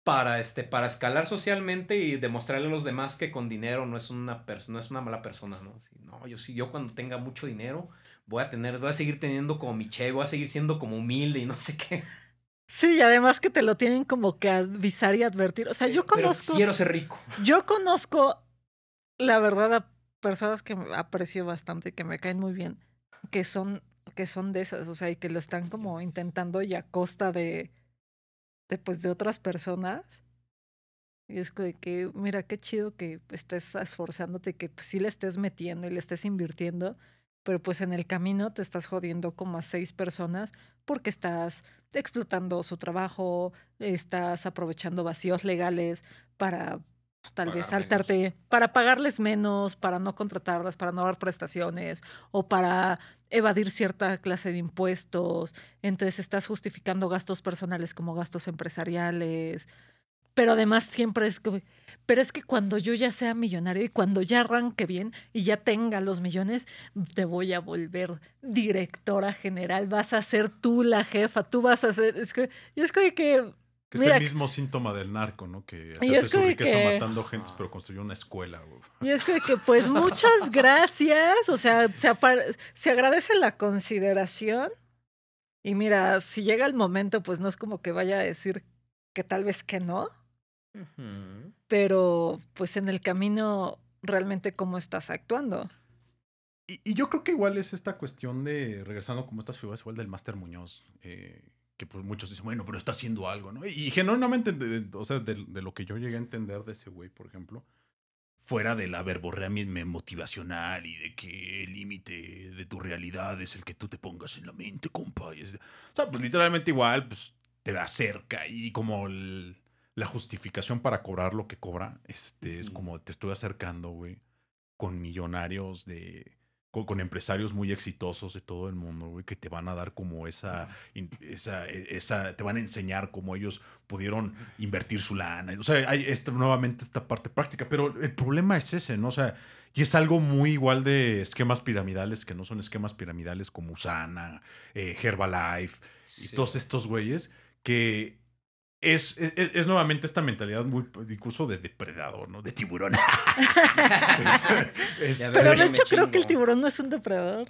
para este, para escalar socialmente y demostrarle a los demás que con dinero no es una persona, no es una mala persona, ¿no? Sí, no, yo sí, yo cuando tenga mucho dinero voy a tener, voy a seguir teniendo como mi che, voy a seguir siendo como humilde y no sé qué. Sí, y además que te lo tienen como que avisar y advertir. O sea, yo Pero conozco. quiero ser rico. Yo conozco, la verdad, a personas que me aprecio bastante, que me caen muy bien, que son, que son de esas, o sea, y que lo están como intentando y a costa de, de pues, de otras personas. Y es que, que, mira, qué chido que estés esforzándote, que pues, sí le estés metiendo y le estés invirtiendo, pero pues en el camino te estás jodiendo como a seis personas porque estás explotando su trabajo, estás aprovechando vacíos legales para pues, tal vez saltarte, para pagarles menos, para no contratarlas, para no dar prestaciones o para evadir cierta clase de impuestos. Entonces estás justificando gastos personales como gastos empresariales. Pero además siempre es como, pero es que cuando yo ya sea millonario y cuando ya arranque bien y ya tenga los millones, te voy a volver directora general, vas a ser tú la jefa, tú vas a ser, es que, y es como que, Que es Mira, el mismo síntoma del narco, ¿no? Que se Y hace es su que- riqueza que- matando gente, pero construyó una escuela, güey. y es que pues muchas gracias, o sea, se, se agradece la consideración y mira, si llega el momento, pues no es como que vaya a decir que tal vez que no, Pero pues en el camino realmente cómo estás actuando. Y, y yo creo que igual es esta cuestión de, regresando como estas figuras, igual del Máster Muñoz, eh, que pues muchos dicen, bueno, pero está haciendo algo, ¿no? Y, genuinamente, de- de- o sea, de, de lo que yo llegué a entender de ese güey, por ejemplo, fuera de la verborrea motivacional y de que el límite de tu realidad es el que tú te pongas en la mente, compa. y es- o sea, pues literalmente igual, pues te acerca y como el- la justificación para cobrar lo que cobra, este, es como te estoy acercando, güey, con millonarios de... Con, con empresarios muy exitosos de todo el mundo, güey, que te van a dar como esa, esa, e- esa, te van a enseñar cómo ellos pudieron invertir su lana. O sea, hay esta, nuevamente esta parte práctica, pero el problema es ese, ¿no? O sea, y es algo muy igual de esquemas piramidales que no son esquemas piramidales como Usana, eh, Herbalife y todos estos güeyes que es, es, es nuevamente esta mentalidad muy pues, incluso de depredador, ¿no? De tiburón. Es- Pero de hecho creo que el tiburón no es un depredador.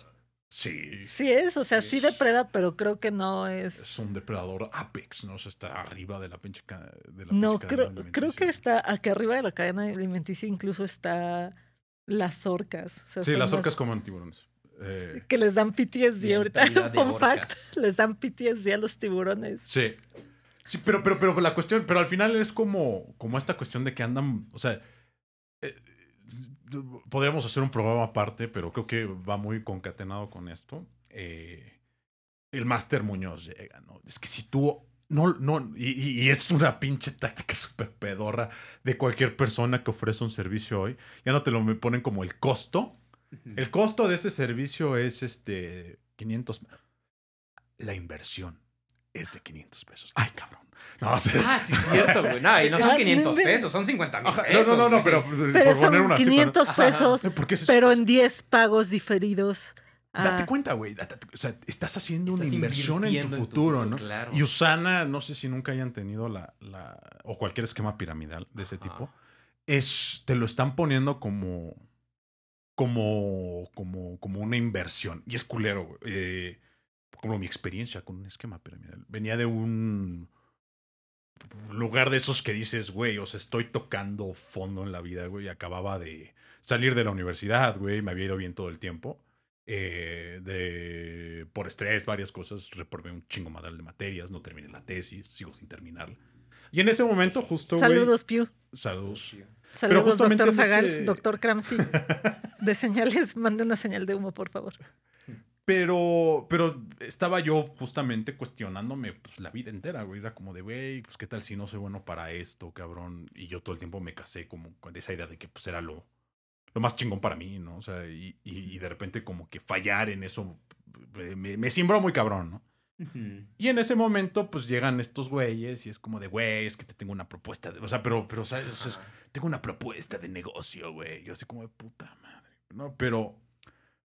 sí. Sí es, o sea, sí, Sí. depreda, pero creo que no es. Es un depredador apex, ¿no? O sea, está arriba de la pinche de la No, pinche creo, cadena creo que está acá arriba de la cadena alimenticia incluso está las orcas. o sea, Sí, las orcas comen tiburones. Eh, Que les dan PTSD ahorita. Fun fact, les dan PTSD a los tiburones. Sí. Sí, pero, pero, pero la cuestión, pero al final es como, como esta cuestión de que andan, o sea, eh, podríamos hacer un programa aparte, pero creo que va muy concatenado con esto. Eh, el Máster Muñoz llega, ¿no? Es que si tú, no, no, y, y- es una pinche táctica súper pedorra de cualquier persona que ofrece un servicio hoy, ya no te lo me ponen como el costo. El costo de ese servicio es este 500. La inversión es de 500 pesos. Ay, cabrón. No, o sea, Ah, sí, es cierto, güey. No, y no son no 500 inventes. pesos, son 50 mil pesos. no, no, no, güey. pero, Pero por poner una cifra, 500 Ajá. pesos, ¿no? Es- pero en 10 pagos diferidos. Date cuenta, güey. O sea, estás haciendo una inversión en tu futuro, ¿no? claro. Y Usana, no sé si nunca hayan tenido la, la o cualquier esquema piramidal de ese Ajá. tipo, es te lo están poniendo como como como como una inversión y es culero, güey. Eh, como mi experiencia con un esquema piramidal. Venía de un lugar de esos que dices, güey, o sea, estoy tocando fondo en la vida, güey. Acababa de salir de la universidad, güey, me había ido bien todo el tiempo. Eh, de por estrés, varias cosas, reprobé un chingo madral de materias, no terminé la tesis, sigo sin terminarla. Y en ese momento, justo. Saludos, Piu. Saludos. Saludos, justamente doctor Zagal, ese- doctor Kramsky. De señales, mande una señal de humo, por favor. Pero, pero estaba yo justamente cuestionándome pues, la vida entera, güey. Era como de, güey, pues qué tal si no soy bueno para esto, cabrón. Y yo todo el tiempo me casé como con esa idea de que pues era lo, lo más chingón para mí, ¿no? O sea, y, y, y de repente como que fallar en eso eh, me, me muy cabrón, ¿no? Y en ese momento, pues llegan estos güeyes y es como de, güey, es que te tengo una propuesta. De, o sea, pero, pero, ¿sabes? O sea, tengo una propuesta de negocio, güey. Yo así como de puta madre, ¿no? Pero,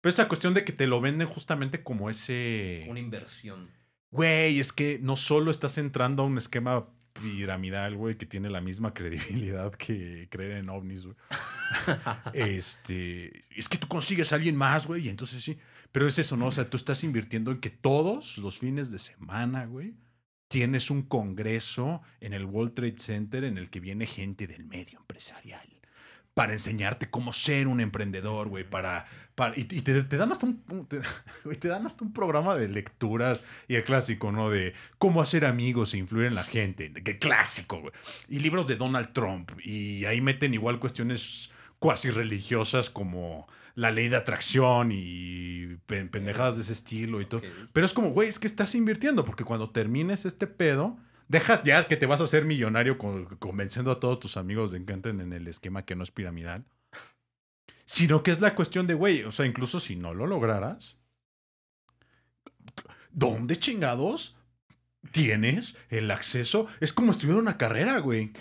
pero esa cuestión de que te lo venden justamente como ese, Una inversión. güey, es que no solo estás entrando a un esquema piramidal, güey, que tiene la misma credibilidad que creer en ovnis, güey. este, es que tú consigues a alguien más, güey, y entonces sí. Pero es eso, ¿no? O sea, tú estás invirtiendo en que todos los fines de semana, güey, tienes un congreso en el World Trade Center en el que viene gente del medio empresarial para enseñarte cómo ser un emprendedor, güey, para, para, y, te, te dan hasta un, te, te dan hasta un programa de lecturas y el clásico, ¿no? De cómo hacer amigos e influir en la gente, que clásico, güey. Y libros de Donald Trump, y ahí meten igual cuestiones cuasi religiosas como la ley de atracción y pen- pendejadas de ese estilo y todo. Pero es como, güey, es que estás invirtiendo, porque cuando termines este pedo, deja ya que te vas a hacer millonario con- convenciendo a todos tus amigos de que entren en el esquema que no es piramidal. Sino que es la cuestión de, güey, o sea, incluso si no lo lograras, ¿dónde chingados tienes el acceso? Es como estudiar una carrera, güey.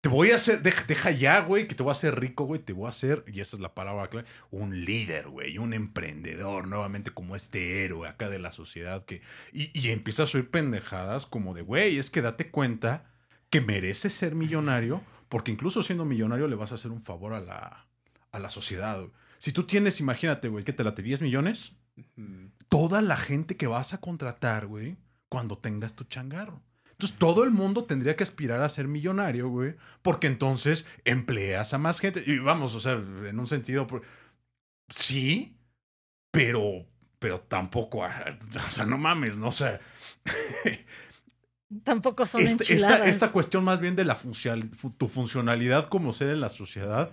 Te voy a hacer, deja, deja ya, güey, que te voy a hacer rico, güey, te voy a hacer, y esa es la palabra clave, un líder, güey, un emprendedor, nuevamente como este héroe acá de la sociedad que, y, y empiezas a oír pendejadas como de, güey, es que date cuenta que mereces ser millonario, porque incluso siendo millonario le vas a hacer un favor a la, a la sociedad. güey. Si tú tienes, imagínate, güey, que te late 10 millones, toda la gente que vas a contratar, güey, cuando tengas tu changarro. Entonces, todo el mundo tendría que aspirar a ser millonario, güey, porque entonces empleas a más gente. Y vamos, o sea, en un sentido, sí, pero, pero tampoco, ah, o sea, no mames, ¿no? O sea, Tampoco son esta, esta, esta cuestión más bien de la funcional- fu- tu funcionalidad como ser en la sociedad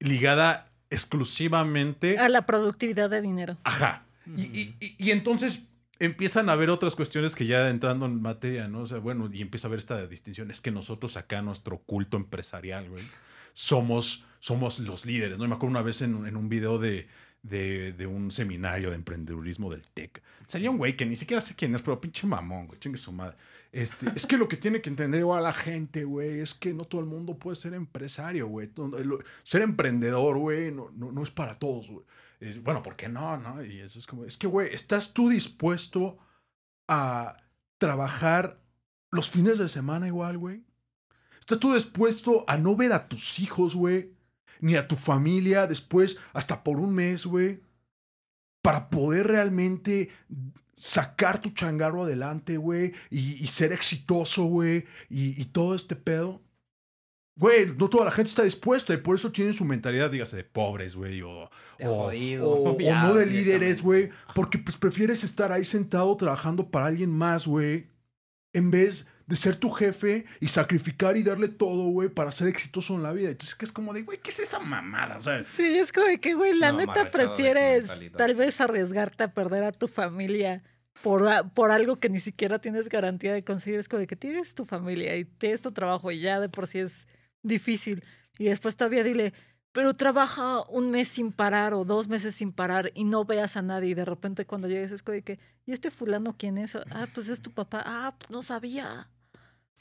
ligada exclusivamente A la productividad de dinero. Ajá. Y, y- y- y entonces empiezan a haber otras cuestiones que ya entrando en materia, ¿no? O sea, bueno, y empieza a haber esta distinción. Es que nosotros acá, nuestro culto empresarial, güey, somos, somos los líderes, ¿no? Me acuerdo una vez en, en un video de, de, un seminario de emprendedurismo del TEC. Salía un güey que ni siquiera sé quién es, pero pinche mamón, güey, chingue su madre. Este, es que lo que tiene que entender igual la gente, güey, es que no todo el mundo puede ser empresario, güey. Ser emprendedor, güey, no, no, no es para todos, güey. Es, bueno, ¿por qué no? no? Y eso es como, es que, güey, ¿estás tú dispuesto a trabajar los fines de semana igual, güey? ¿Estás tú dispuesto a no ver a tus hijos, güey? Ni a tu familia después, hasta por un mes, güey? Para poder realmente sacar tu changarro adelante, güey, y, ser exitoso, güey, y, y todo este pedo. Güey, no toda la gente está dispuesta y por eso tienen su mentalidad, dígase, de pobres, güey, o, O, jodido, o- no de líderes, güey, porque pues prefieres estar ahí sentado trabajando para alguien más, güey, en vez de ser tu jefe y sacrificar y darle todo, güey, para ser exitoso en la vida. Entonces, que es como de, güey, ¿qué es esa mamada? O sea, Sí, es como de que, güey, la neta prefieres tal vez arriesgarte a perder a tu familia por, por algo que ni siquiera tienes garantía de conseguir. Es como de que tienes tu familia y tienes tu trabajo y ya de por sí es difícil. Y después todavía dile, pero trabaja un mes sin parar o dos meses sin parar y no veas a nadie. Y de repente cuando llegues es como de que, ¿y este fulano quién es? Ah, pues es tu papá. Ah, pues no sabía.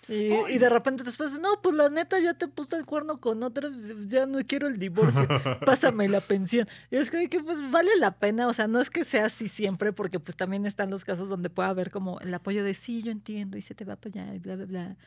Y, y de repente después, no, pues la neta ya te puse el cuerno con otra, ya no quiero el divorcio, pásame la pensión. Y es que, que, pues vale la pena, o sea, no es que sea así siempre, porque pues también están los casos donde puede haber como el apoyo de sí, yo entiendo y se te va a apoyar y bla, bla, bla.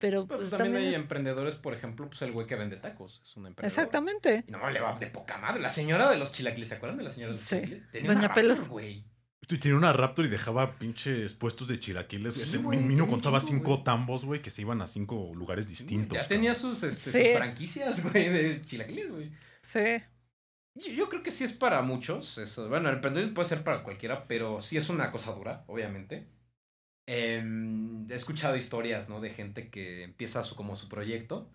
Pero Pues, pues, también, también hay es- emprendedores, por ejemplo, pues el güey que vende tacos. Es un emprendedor. Exactamente. Y no, le va de poca madre. La señora de los chilaquiles, ¿se acuerdan de la señora de los Sí. chilaquiles? Tenía Doña una Raptor, Pelos. güey. Tú tenía una Raptor y dejaba pinches puestos de chilaquiles. Sí, Este, güey, contaba cinco güey. tambos, güey, que se iban a cinco lugares distintos. Ya cabrón. tenía sus, este, Sí. sus franquicias, güey, de chilaquiles, güey. Sí. Yo, yo creo que sí es para muchos. Eso. Bueno, el emprendedor puede ser para cualquiera, pero sí es una cosa dura, obviamente. Em, he escuchado historias, ¿no? De gente que empieza su, como su proyecto.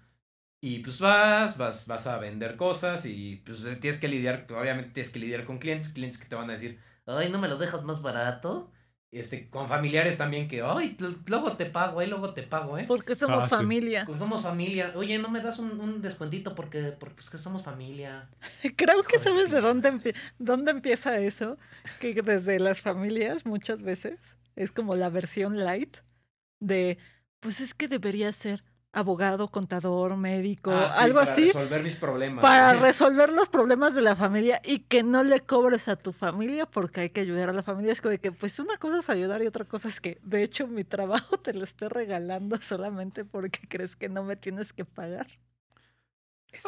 Y pues vas, vas, vas a vender cosas y pues eh, tienes que lidiar, obviamente tienes que lidiar con clientes, clientes que te van a decir, ay, ¿no me lo dejas más barato? Este, con familiares también que, ay, luego te pago, eh, luego te pago, eh. Porque somos Ah, sí. familia. Pues somos familia. Oye, ¿no me das un, un descuentito porque, porque es que somos familia? Creo que de sabes de dónde, empie- dónde empieza eso, que desde las familias muchas veces es como la versión light de, pues es que debería ser abogado, contador, médico, Ah, sí, algo para así, resolver mis problemas. para resolver los problemas de la familia y que no le cobres a tu familia porque hay que ayudar a la familia. Es como de que, pues una cosa es ayudar y otra cosa es que, de hecho, mi trabajo te lo esté regalando solamente porque crees que no me tienes que pagar.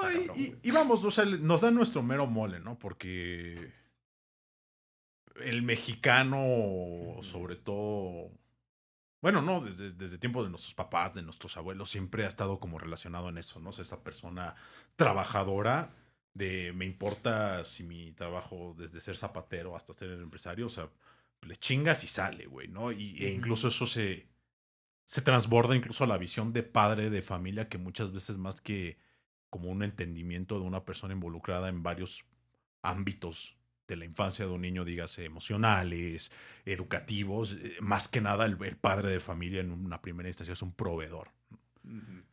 Ay, y, vamos, o sea, nos da nuestro mero mole, ¿no? Porque el mexicano, sobre todo, bueno, no, desde, desde tiempos de nuestros papás, de nuestros abuelos, siempre ha estado como relacionado en eso, ¿no? O sea, esa persona trabajadora de me importa si mi trabajo desde ser zapatero hasta ser empresario, o sea, le chingas y sale, güey, ¿no? Y, e incluso eso se, se transborda incluso a la visión de padre de familia que muchas veces más que como un entendimiento de una persona involucrada en varios ámbitos de la infancia de un niño, dígase emocionales, educativos, eh, más que nada el, el padre de familia en una primera instancia es un proveedor.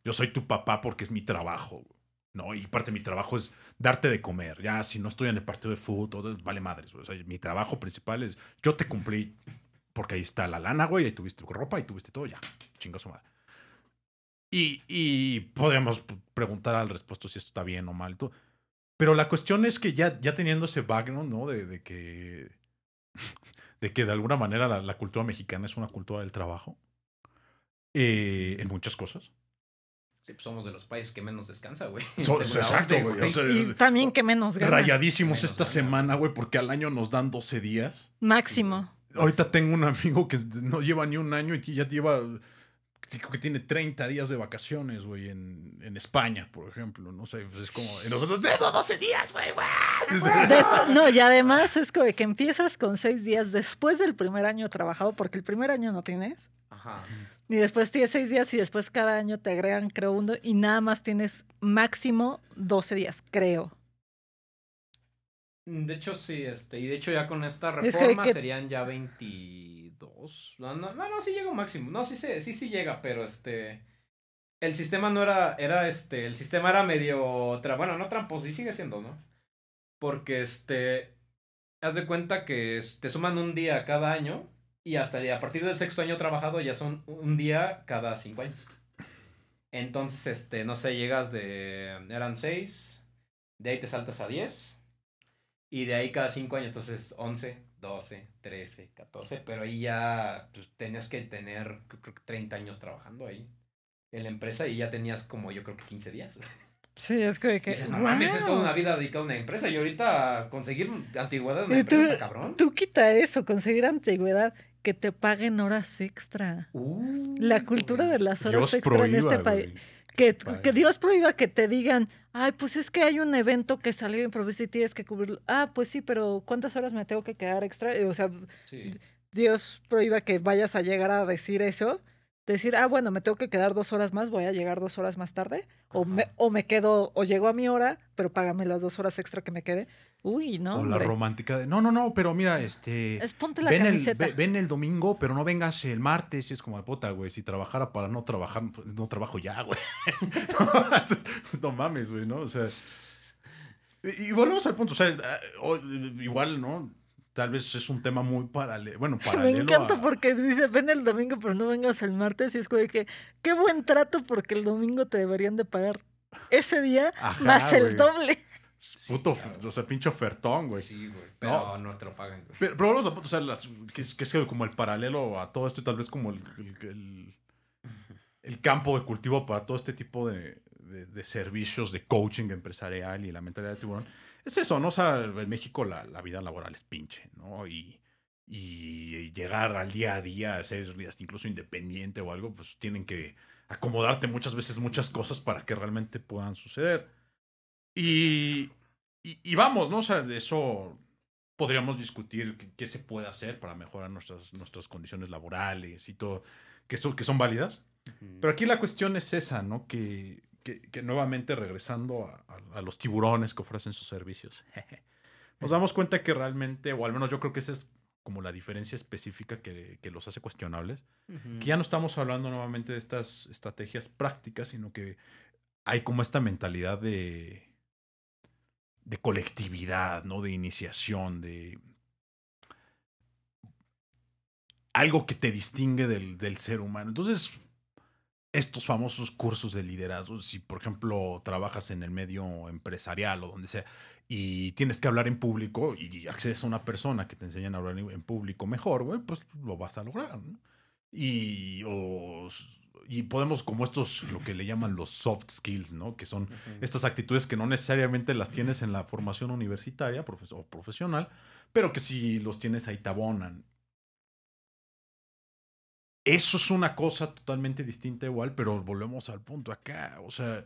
Yo soy tu papá porque es mi trabajo, ¿no? Y parte de mi trabajo es darte de comer. Ya, si no estoy en el partido de fútbol, vale madres. O sea, mi trabajo principal es, yo te cumplí porque ahí está la lana, güey, ahí tuviste ropa y tuviste todo, ya, chinga su madre. Y, y podríamos p- preguntar al respecto si esto está bien o mal. y todo. Pero la cuestión es que ya, ya teniendo ese background, ¿no? De, de que. De que de alguna manera la, la cultura mexicana es una cultura del trabajo. eh, en muchas cosas. Sí, pues somos de los países que menos descansa, güey. So- exacto, güey, o sea, Y también que menos gana. Rayadísimos Menos esta gana. semana, güey, porque al año nos dan 12 días. Máximo. Ahorita tengo un amigo que no lleva ni un año y ya lleva. Creo que tiene 30 días de vacaciones, güey, en, en España, por ejemplo. No sé, pues es como. Y nosotros, tengo 12 días, güey, no, y además es como que empiezas con seis días después del primer año trabajado, porque el primer año no tienes. Ajá. Y después tienes seis días y después cada año te agregan, creo, uno y nada más tienes máximo 12 días, creo. De hecho, sí, este, y de hecho ya con esta Es que- reforma que- serían ya 22. No, no, no, no, sí llega un máximo. No, sí, se- sí, sí llega, pero este. El sistema no era, era este, el sistema era medio, tra- bueno, no tramposo, y sigue siendo, ¿no? Porque este, haz de cuenta que es- te suman un día cada año y hasta a partir del sexto año trabajado ya son un día cada cinco años. Entonces, este, no sé, llegas de, eran seis, de ahí te saltas a 10. Y de ahí cada cinco años, entonces 11, 12, 13, 14. Pero ahí ya pues, tenías que tener, creo creo que 30 años trabajando ahí en la empresa y ya tenías como yo creo que 15 días. Sí, es Y que. dices, no mames, es toda wow. una vida dedicada a una empresa y ahorita conseguir antigüedad en una empresa está cabrón. Tú quita eso, conseguir antigüedad, que te paguen horas extra. Uh, La cultura de las horas Dios extra en este prohíba, país. Que, Dios prohíba que te digan, ay, pues es que hay un evento que salió improviso y tienes que cubrirlo. Ah, pues sí, pero ¿cuántas horas me tengo que quedar extra? O sea, Sí. Dios prohíba que vayas a llegar a decir eso. Decir, ah, bueno, me tengo que quedar dos horas más, voy a llegar dos horas más tarde. O me, o me quedo, o llego a mi hora, pero págame las dos horas extra que me quede. Uy, no. o la hombre. romántica de. No, no, no, pero mira, este. Es ponte la ven, el, ve- ven el domingo, pero no vengas el martes. Es como de puta, güey. Si trabajara para no trabajar, pues, no trabajo ya, güey. no mames, güey, ¿no? O sea. Y, volvemos al punto. O sea, eh, igual, ¿no? Tal vez es un tema muy paralelo. Bueno, Me paralelo. encanta a- porque dice, ven el domingo, pero no vengas el martes. Y es como de que, qué buen trato porque el domingo te deberían de pagar ese día Ajá, más el güey. doble. Puto, Sí, o sea, pinche ofertón, güey. Sí, güey. Pero no. te lo pagan, güey. Pero, al punto, o sea, las- que, es, que es como el paralelo a todo esto y tal vez como el, el- el- el campo de cultivo para todo este tipo de, de- de servicios de coaching empresarial y la mentalidad de tiburón. Es eso, ¿no? O sea, en México la, la vida laboral es pinche, ¿no? Y, y llegar al día a día, a ser hasta incluso independiente o algo, pues tienen que acomodarte muchas veces muchas cosas para que realmente puedan suceder. Y, y, y vamos, ¿no? O sea, de eso podríamos discutir qué, qué se puede hacer para mejorar nuestras, nuestras condiciones laborales y todo, que son, que son válidas. Pero aquí la cuestión es esa, ¿no? Que, que, que nuevamente regresando a, a- a los tiburones que ofrecen sus servicios, nos damos cuenta que realmente, o al menos yo creo que esa es como la diferencia específica que, que los hace cuestionables, Ujú. que ya no estamos hablando nuevamente de estas estrategias prácticas, sino que hay como esta mentalidad de, de colectividad, ¿no? De iniciación, de algo que te distingue del, del ser humano. Entonces, estos famosos cursos de liderazgo, si por ejemplo trabajas en el medio empresarial o donde sea, y tienes que hablar en público y accedes a una persona que te enseña a hablar en público mejor, pues lo vas a lograr. Y, o y podemos, como estos, lo que le llaman los soft skills, ¿no? Que son estas actitudes que no necesariamente las tienes en la formación universitaria profes- o profesional, pero que si los tienes ahí te abonan. Eso es una cosa totalmente distinta igual, pero volvemos al punto acá. O sea,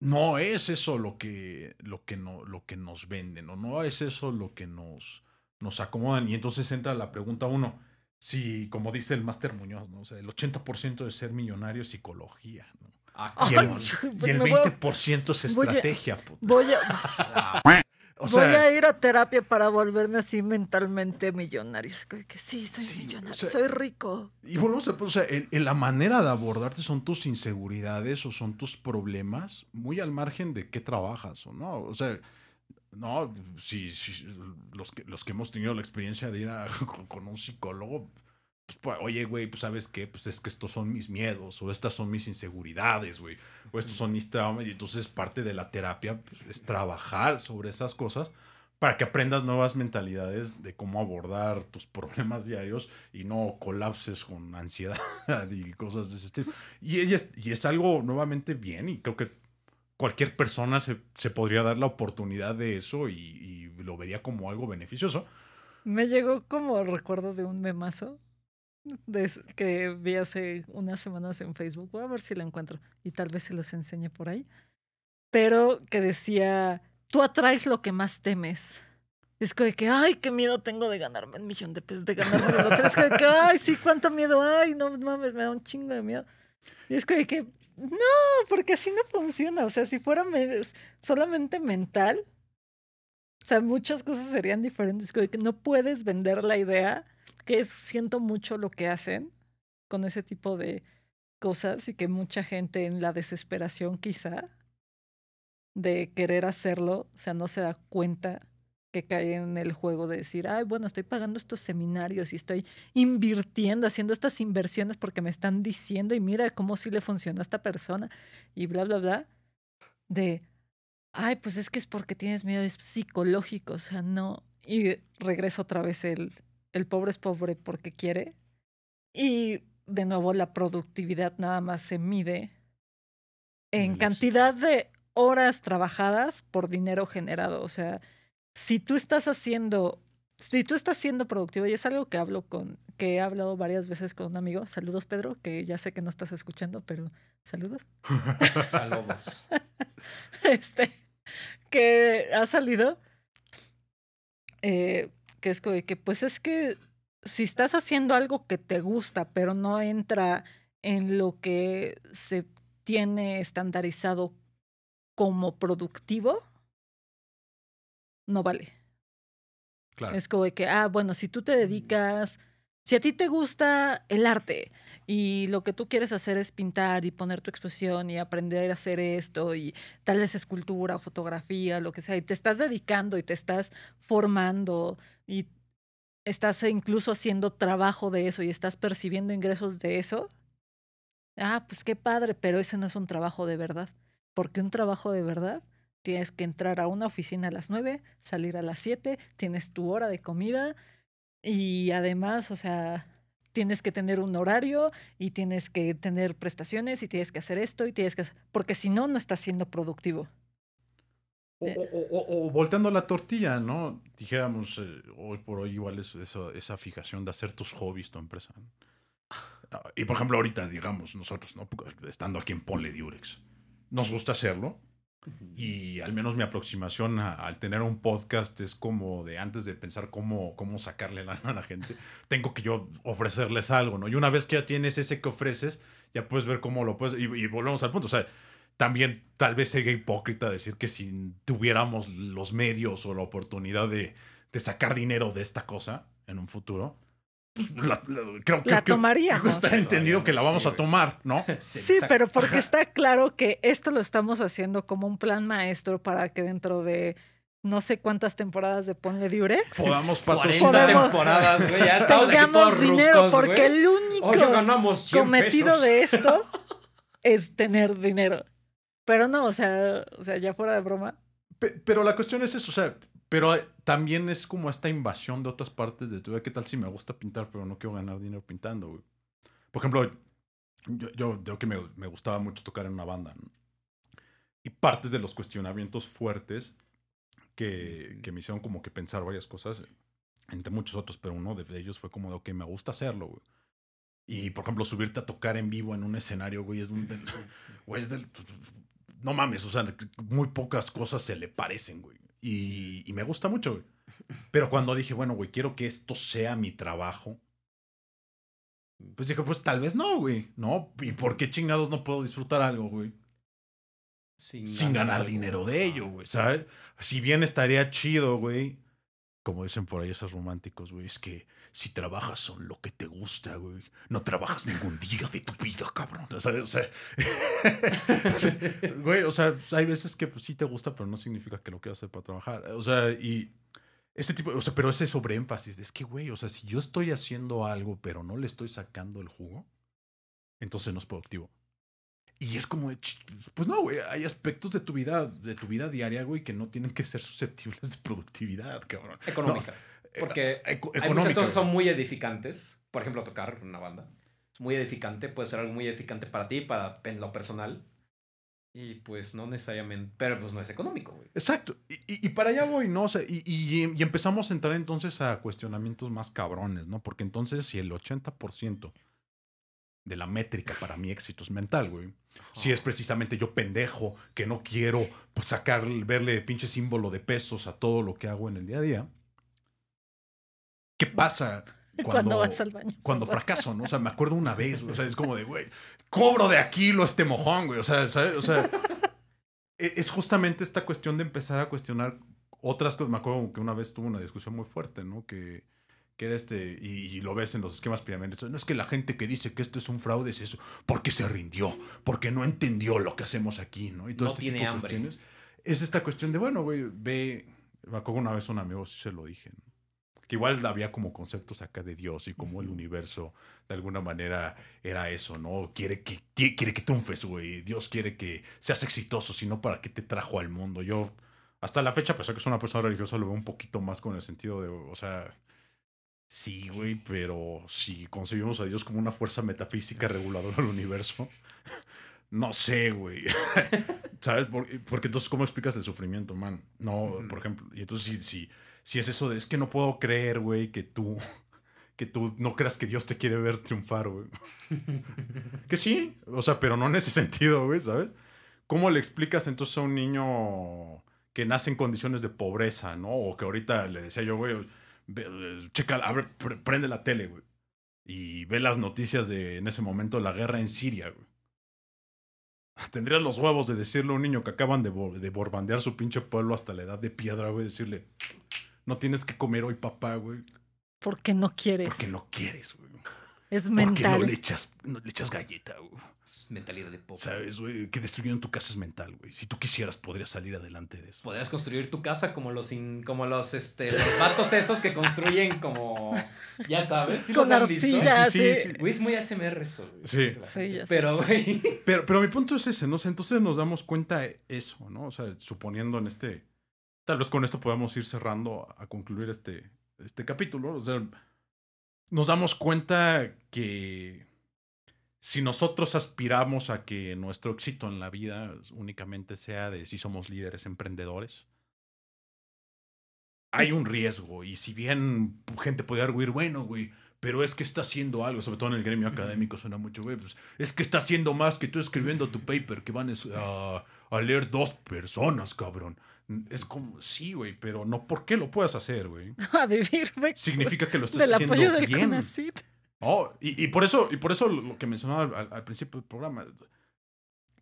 no es eso lo que, lo que, no, lo que nos venden, o no es eso lo que nos, nos acomodan. Y entonces entra la pregunta uno, si, como dice el Máster Muñoz, ¿no? o sea, el 80% de ser millonario es psicología, ¿no? Ah, Y Ay, el, pues y el me voy a- 20% es voy a- estrategia. puta. Voy a, O voy a ir a terapia para volverme así mentalmente millonario. Que, sí, soy Sí, o millonario, sea, soy rico. Y volvemos a, o sea, el- el- la manera de abordarte son tus inseguridades o son tus problemas, muy al margen de qué trabajas o no. O sea, no, si, si- los, que, los que hemos tenido la experiencia de ir a- con, con un psicólogo, pues, pues, oye, güey, pues sabes qué, pues es que estos son mis miedos o estas son mis inseguridades, güey, o estos son mis traumas. Y entonces parte de la terapia pues, es trabajar sobre esas cosas para que aprendas nuevas mentalidades de cómo abordar tus problemas diarios y no colapses con ansiedad y cosas de ese estilo. Y es, y es algo nuevamente bien y creo que cualquier persona se, se podría dar la oportunidad de eso y, y lo vería como algo beneficioso. Me llegó como recuerdo de un memazo de que vi hace unas semanas en Facebook. Voy a ver si lo encuentro y tal vez se los enseñe por ahí. Pero que decía, tú atraes lo que más temes. Es como de que, ay, qué miedo tengo de ganarme un millón de pesos, de ganarme la lotería. Es como que, ay, sí, cuánto miedo, ay, no mames, me da un chingo de miedo. Y es como de que, no, porque así no funciona. O sea, si fuera me- solamente mental, o sea, muchas cosas serían diferentes. no puedes vender la idea, que es, siento mucho lo que hacen con ese tipo de cosas y que mucha gente en la desesperación quizá de querer hacerlo, o sea, no se da cuenta que cae en el juego de decir, ay, bueno, estoy pagando estos seminarios y estoy invirtiendo, haciendo estas inversiones porque me están diciendo y mira cómo sí le funcionó a esta persona y bla, bla, bla, de, ay, pues es que es porque tienes miedo, es psicológico, o sea, no. Y regresa otra vez el, el pobre es pobre porque quiere. Y de nuevo la productividad nada más se mide en cantidad de horas trabajadas por dinero generado. O sea, si tú estás haciendo, si tú estás siendo productivo, y es algo que hablo con, que he hablado varias veces con un amigo, saludos Pedro, que ya sé que no estás escuchando, pero saludos. Saludos. este, que ha salido, eh, que es como de que, pues es que si estás haciendo algo que te gusta, pero no entra en lo que se tiene estandarizado como productivo, no vale. Claro. Es como de que, ah, bueno, si tú te dedicas, si a ti te gusta el arte y lo que tú quieres hacer es pintar y poner tu exposición y aprender a hacer esto y tal vez escultura o fotografía, lo que sea, y te estás dedicando y te estás formando y estás incluso haciendo trabajo de eso y estás percibiendo ingresos de eso, ah, pues qué padre, pero eso no es un trabajo de verdad, porque un trabajo de verdad tienes que entrar a una oficina a las 9, salir a las 7, tienes tu hora de comida y además, o sea, tienes que tener un horario y tienes que tener prestaciones y tienes que hacer esto y tienes que hacer, porque si no, no estás siendo productivo. O, o- o- o volteando la tortilla, ¿no? Dijéramos, eh, hoy por hoy igual es eso- esa fijación de hacer tus hobbies tu empresa. ¿no? Ah, Y por ejemplo, ahorita, digamos, nosotros, ¿no? Estando aquí en Ponle Diurex, nos gusta hacerlo. Y al menos mi aproximación al tener un podcast es como de antes de pensar cómo, cómo sacarle lana a la gente, tengo que yo ofrecerles algo, ¿no? Y una vez que ya tienes ese que ofreces, ya puedes ver cómo lo puedes. Y, y volvemos al punto. O sea, también tal vez sería hipócrita decir que si tuviéramos los medios o la oportunidad de, de sacar dinero de esta cosa en un futuro, la- la- creo que La que- tomaríamos. creo que está entendido que la vamos a tomar, ¿no? Sí, pero porque está claro que esto lo estamos haciendo como un plan maestro para que dentro de no sé cuántas temporadas de Ponle Diurex Podamos 40 patrocinar. Podemos- temporadas, güey. Ya tengamos dinero, rucos, porque el único Oye, ganamos 100 cometido pesos. de esto es tener dinero. Pero no, o sea, o sea, ya fuera de broma. Pe- pero la cuestión es eso, o sea, pero eh, también es como esta invasión de otras partes de tu vida. ¿Qué tal si me gusta pintar, pero no quiero ganar dinero pintando, güey? Por ejemplo, yo, yo, yo que me, me gustaba mucho tocar en una banda, ¿no? Y partes de los cuestionamientos fuertes que, que me hicieron como que pensar varias cosas, entre muchos otros, pero uno de ellos fue como de, ok, me gusta hacerlo, güey. Y, por ejemplo, subirte a tocar en vivo en un escenario, güey, es un... del- güey, es del... No mames, o sea, muy pocas cosas se le parecen, güey. Y, y me gusta mucho, güey. Pero cuando dije, bueno, güey, quiero que esto sea mi trabajo, pues dije, pues tal vez no, güey, ¿no? ¿Y por qué chingados no puedo disfrutar algo, güey? Sin ganar dinero de ello, güey, ¿sabes? Si bien estaría chido, güey. Como dicen por ahí esos románticos, güey, es que si trabajas son lo que te gusta, güey. No trabajas ningún día de tu vida, cabrón. O sea, o sea, güey, o sea, hay veces que pues, sí te gusta, pero no significa que lo quieras hacer para trabajar. O sea, y ese tipo, o sea, pero ese sobreénfasis es que, güey, o sea, si yo estoy haciendo algo, pero no le estoy sacando el jugo, entonces no es productivo. Y es como, pues no, güey, hay aspectos de tu vida, de tu vida diaria, güey, que no tienen que ser susceptibles de productividad, cabrón. Económica. Eh, Porque eco- Hay muchas cosas son muy edificantes. Por ejemplo, tocar una banda. Es muy edificante, puede ser algo muy edificante para ti, para en lo personal. Y pues no necesariamente, pero pues no es económico, güey. Exacto. Y, y- y para allá voy, ¿no? O sea, y, y- y empezamos a entrar entonces a cuestionamientos más cabrones, ¿no? Porque entonces si el 80% de la métrica para mi éxito es mental, güey. Si es precisamente yo pendejo que no quiero pues, sacar, verle pinche símbolo de pesos a todo lo que hago en el día a día. ¿Qué pasa Cuando, cuando, vas al baño. cuando fracaso, ¿no? O sea, me acuerdo una vez, güey, o sea, es como de, güey, cobro de aquí lo este mojón, güey, o sea, ¿sabes? O sea, e- es justamente esta cuestión de empezar a cuestionar otras cosas. Me acuerdo que una vez tuve una discusión muy fuerte, ¿no? Que, que era este, y, y lo ves en los esquemas piramidales, no es que la gente que dice que esto es un fraude es eso, porque se rindió, porque no entendió lo que hacemos aquí, ¿no? Y todo No este tiene tipo de hambre. cuestiones. Es esta cuestión de, bueno, güey, ve, me acuerdo una vez un amigo, sí se lo dije, ¿no? Que igual había como conceptos acá de Dios y como el universo de alguna manera era eso, ¿no? Quiere que, qui- quiere que triunfes, güey. Dios quiere que seas exitoso, sino para qué te trajo al mundo. Yo, hasta la fecha, a pesar que soy una persona religiosa, lo veo un poquito más con el sentido de, o sea, sí, güey, pero si concebimos a Dios como una fuerza metafísica reguladora del universo, no sé, güey. ¿Sabes? Por- Porque entonces, ¿cómo explicas el sufrimiento, man? No, por ejemplo, y entonces si, si, si es eso de, es que no puedo creer, güey, que tú, que tú no creas que Dios te quiere ver triunfar, güey. que sí, o sea, pero no en ese sentido, güey, ¿sabes? ¿Cómo le explicas entonces a un niño que nace en condiciones de pobreza, ¿no? O que ahorita le decía yo, güey, eh, checa, abre, pre- prende la tele, güey. Y ve las noticias de, en ese momento, la guerra en Siria, güey. Tendrías los huevos de decirle a un niño que acaban de, de borbandear su pinche pueblo hasta la edad de piedra, güey, decirle, no tienes que comer hoy, papá, güey, Porque no quieres. porque no quieres, güey. Es Porque mental. no le echas, no le echas galleta, güey. Es mentalidad de pobre. Sabes, güey, que destruyeron tu casa es mental, güey. Si tú quisieras, podrías salir adelante de eso. Podrías construir tu casa como los in- como los este los vatos esos que construyen como ya sabes, ¿sí Con arcilla, Sí, sí, Güey, es muy ASMR eso, güey. Sí. Sí, ya. Pero güey, Pero, pero mi punto es ese, ¿no? O sea, entonces nos damos cuenta de eso, ¿no? O sea, suponiendo en este. Tal vez con esto podamos ir cerrando a concluir este, este capítulo. O sea, nos damos cuenta que si nosotros aspiramos a que nuestro éxito en la vida únicamente sea de si somos líderes emprendedores, hay un riesgo. Y si bien gente puede arguir, bueno, güey, pero es que está haciendo algo, sobre todo en el gremio académico suena mucho, güey, pues es que está haciendo más que tú escribiendo tu paper que van a leer dos personas, cabrón. Es como, sí, güey, pero no por qué lo puedas hacer, güey. A vivir Significa que lo estás del haciendo apoyo del bien. CONACYT. Oh, y, y por eso, y por eso lo que mencionaba al, al- al principio del programa,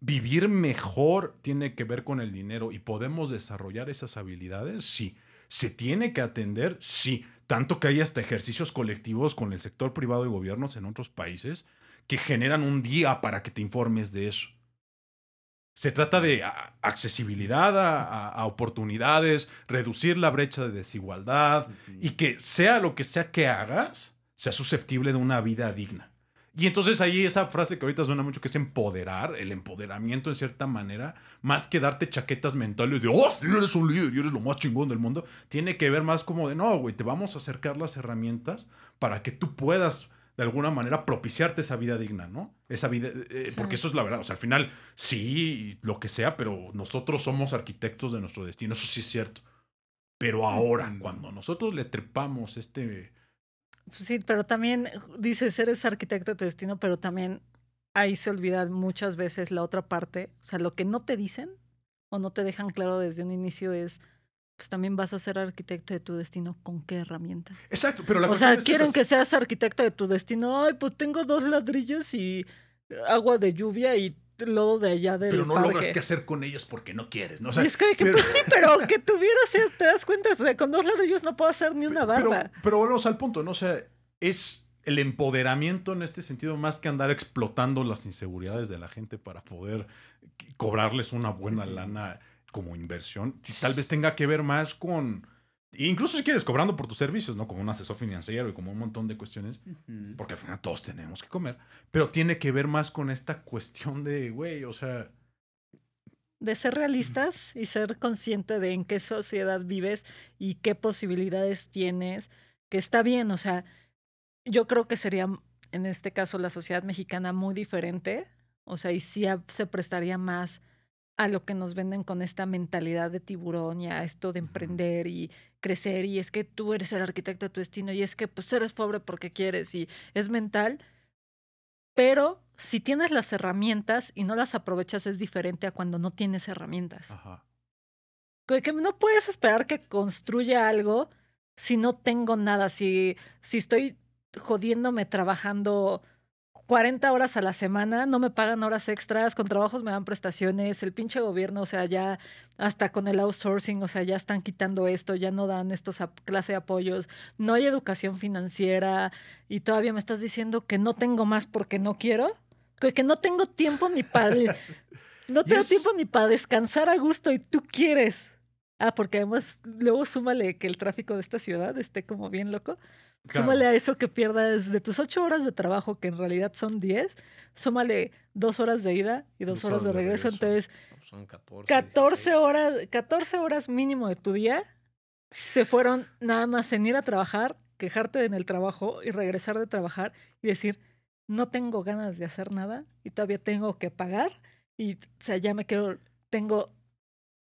vivir mejor tiene que ver con el dinero y podemos desarrollar esas habilidades, sí. Se tiene que atender, sí. Tanto que hay hasta ejercicios colectivos con el sector privado y gobiernos en otros países que generan un día para que te informes de eso. Se trata de accesibilidad a, a- a oportunidades, reducir la brecha de desigualdad, y que sea lo que sea que hagas, sea susceptible de una vida digna. Y entonces ahí esa frase que ahorita suena mucho, que es empoderar, el empoderamiento en cierta manera, más que darte chaquetas mentales de, oh, eres un líder y eres lo más chingón del mundo, tiene que ver más como de, no, güey, te vamos a acercar las herramientas para que tú puedas de alguna manera propiciarte esa vida digna, ¿no? Esa vida, eh, Sí. porque eso es la verdad, o sea, al final sí, lo que sea, pero nosotros somos arquitectos de nuestro destino, eso sí es cierto. Pero ahora, cuando nosotros le trepamos este... Sí, pero también dices, eres arquitecto de tu destino, pero también ahí se olvida muchas veces la otra parte. O sea, lo que no te dicen o no te dejan claro desde un inicio es, pues también vas a ser arquitecto de tu destino con qué herramientas. Exacto, pero la O sea, es quieren esas- que seas arquitecto de tu destino. Ay, pues tengo dos ladrillos y agua de lluvia y lodo de allá del Pero no parque. logras qué hacer con ellos porque no quieres, ¿no? O sea, y es que, que, pero- pues sí, pero que tuviera, o sea, te das cuenta, o sea, con dos ladrillos no puedo hacer ni una Pero, barba. pero volvemos al punto, ¿no? O sea, es el empoderamiento en este sentido más que andar explotando las inseguridades de la gente para poder cobrarles una buena lana como inversión. Tal vez tenga que ver más con... Incluso si quieres, cobrando por tus servicios, ¿no? Como un asesor financiero y como un montón de cuestiones. Porque al final todos tenemos que comer. Pero tiene que ver más con esta cuestión de, güey, o sea... de ser realistas y ser consciente de en qué sociedad vives y qué posibilidades tienes, que está bien, o sea, yo creo que sería en este caso la sociedad mexicana muy diferente, o sea, y sí se prestaría más a lo que nos venden con esta mentalidad de tiburón y a esto de emprender y crecer y es que tú eres el arquitecto de tu destino y es que pues eres pobre porque quieres y es mental, pero si tienes las herramientas y no las aprovechas es diferente a cuando no tienes herramientas. Ajá. Que, que no puedes esperar que construya algo si no tengo nada, si, si estoy jodiéndome trabajando 40 horas a la semana, no me pagan horas extras, con trabajos me dan prestaciones, el pinche gobierno, o sea, ya hasta con el outsourcing, o sea, ya están quitando esto, ya no dan estos clase de apoyos, no hay educación financiera y todavía me estás diciendo que no tengo más porque no quiero, que, que no tengo tiempo ni para no tengo es- tiempo ni para descansar a gusto y tú quieres. Ah, porque además luego súmale que el tráfico de esta ciudad esté como bien loco. Claro. Súmale a eso que pierdas de tus ocho horas de trabajo, que en realidad son diez, súmale dos horas de ida y dos, horas, de regreso. Entonces, Son 14. 14 16. horas, 14 horas mínimo de tu día se fueron nada más en ir a trabajar, quejarte en el trabajo y regresar de trabajar y decir, no tengo ganas de hacer nada y todavía tengo que pagar y, o sea, ya me quedo, tengo,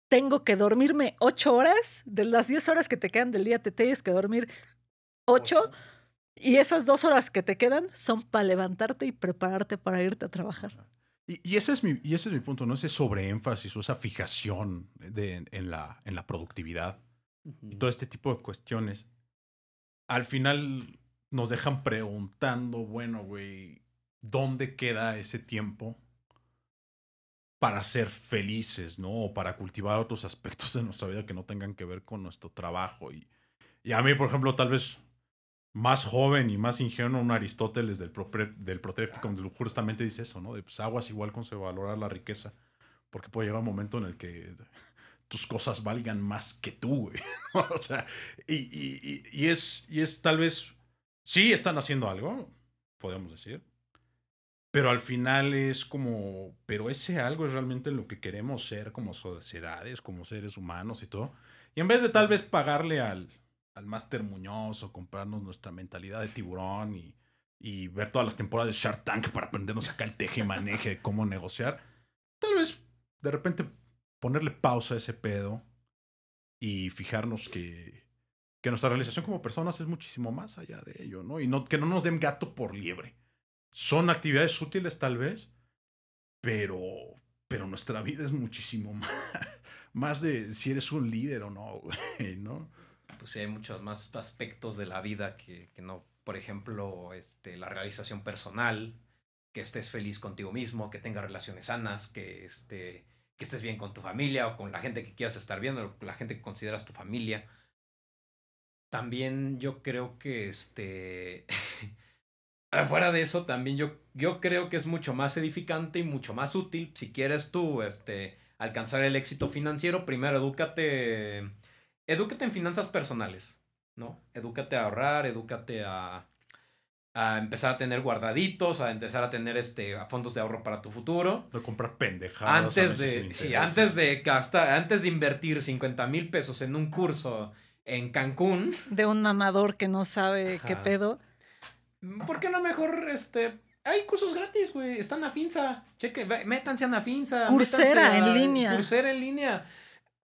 tengo que dormirme ocho horas, de las 10 horas que te quedan del día te tienes que dormir ocho y esas dos horas que te quedan son para levantarte y prepararte para irte a trabajar. Y, y ese es mi, y ese es mi punto, ¿no? Ese sobreénfasis o esa fijación de, en, la, en la productividad y todo este tipo de cuestiones. Al final nos dejan preguntando, bueno, güey, ¿dónde queda ese tiempo para ser felices, ¿no? O para cultivar otros aspectos de nuestra vida que no tengan que ver con nuestro trabajo. Y, y a mí, por ejemplo, tal vez más joven y más ingenuo, un Aristóteles del, propre- del Protéptico, donde justamente dice eso, ¿no? De pues, aguas igual con se valorar la riqueza, porque puede llegar un momento en el que tus cosas valgan más que tú, güey. O sea, y, y- y- y es, y es tal vez, sí están haciendo algo, podemos decir, pero al final es como, pero ese algo es realmente lo que queremos ser como sociedades, como seres humanos y todo. Y en vez de tal vez pagarle al, al Máster Muñoz o comprarnos nuestra mentalidad de tiburón y, y ver todas las temporadas de Shark Tank para aprendernos acá el teje y maneje de cómo negociar, tal vez de repente ponerle pausa a ese pedo y fijarnos que, que nuestra realización como personas es muchísimo más allá de ello, ¿no? Y no, que no nos den gato por liebre. Son actividades útiles tal vez, pero, pero nuestra vida es muchísimo más, más de si eres un líder o no, güey, ¿no? Pues sí, hay muchos más aspectos de la vida que, que no. Por ejemplo, este, la realización personal, que estés feliz contigo mismo, que tengas relaciones sanas, que, este, que estés bien con tu familia o con la gente que quieras estar bien o con la gente que consideras tu familia. También yo creo que este. Afuera de eso, también yo, yo creo que es mucho más edificante y mucho más útil si quieres tú este, alcanzar el éxito financiero. Primero, edúcate. Edúcate en finanzas personales, ¿no? Edúcate a ahorrar, edúcate a, a empezar a tener guardaditos, a empezar a tener este a fondos de ahorro para tu futuro. De comprar pendejadas. a Antes de, sí, antes de gastar, antes de invertir 50 mil pesos en un curso en Cancún, De un mamador que no sabe qué pedo. ¿Por qué no mejor este hay cursos gratis, güey? Están a Finza. Cheque, métanse a Nafinza. Coursera métanse en línea. Coursera en línea.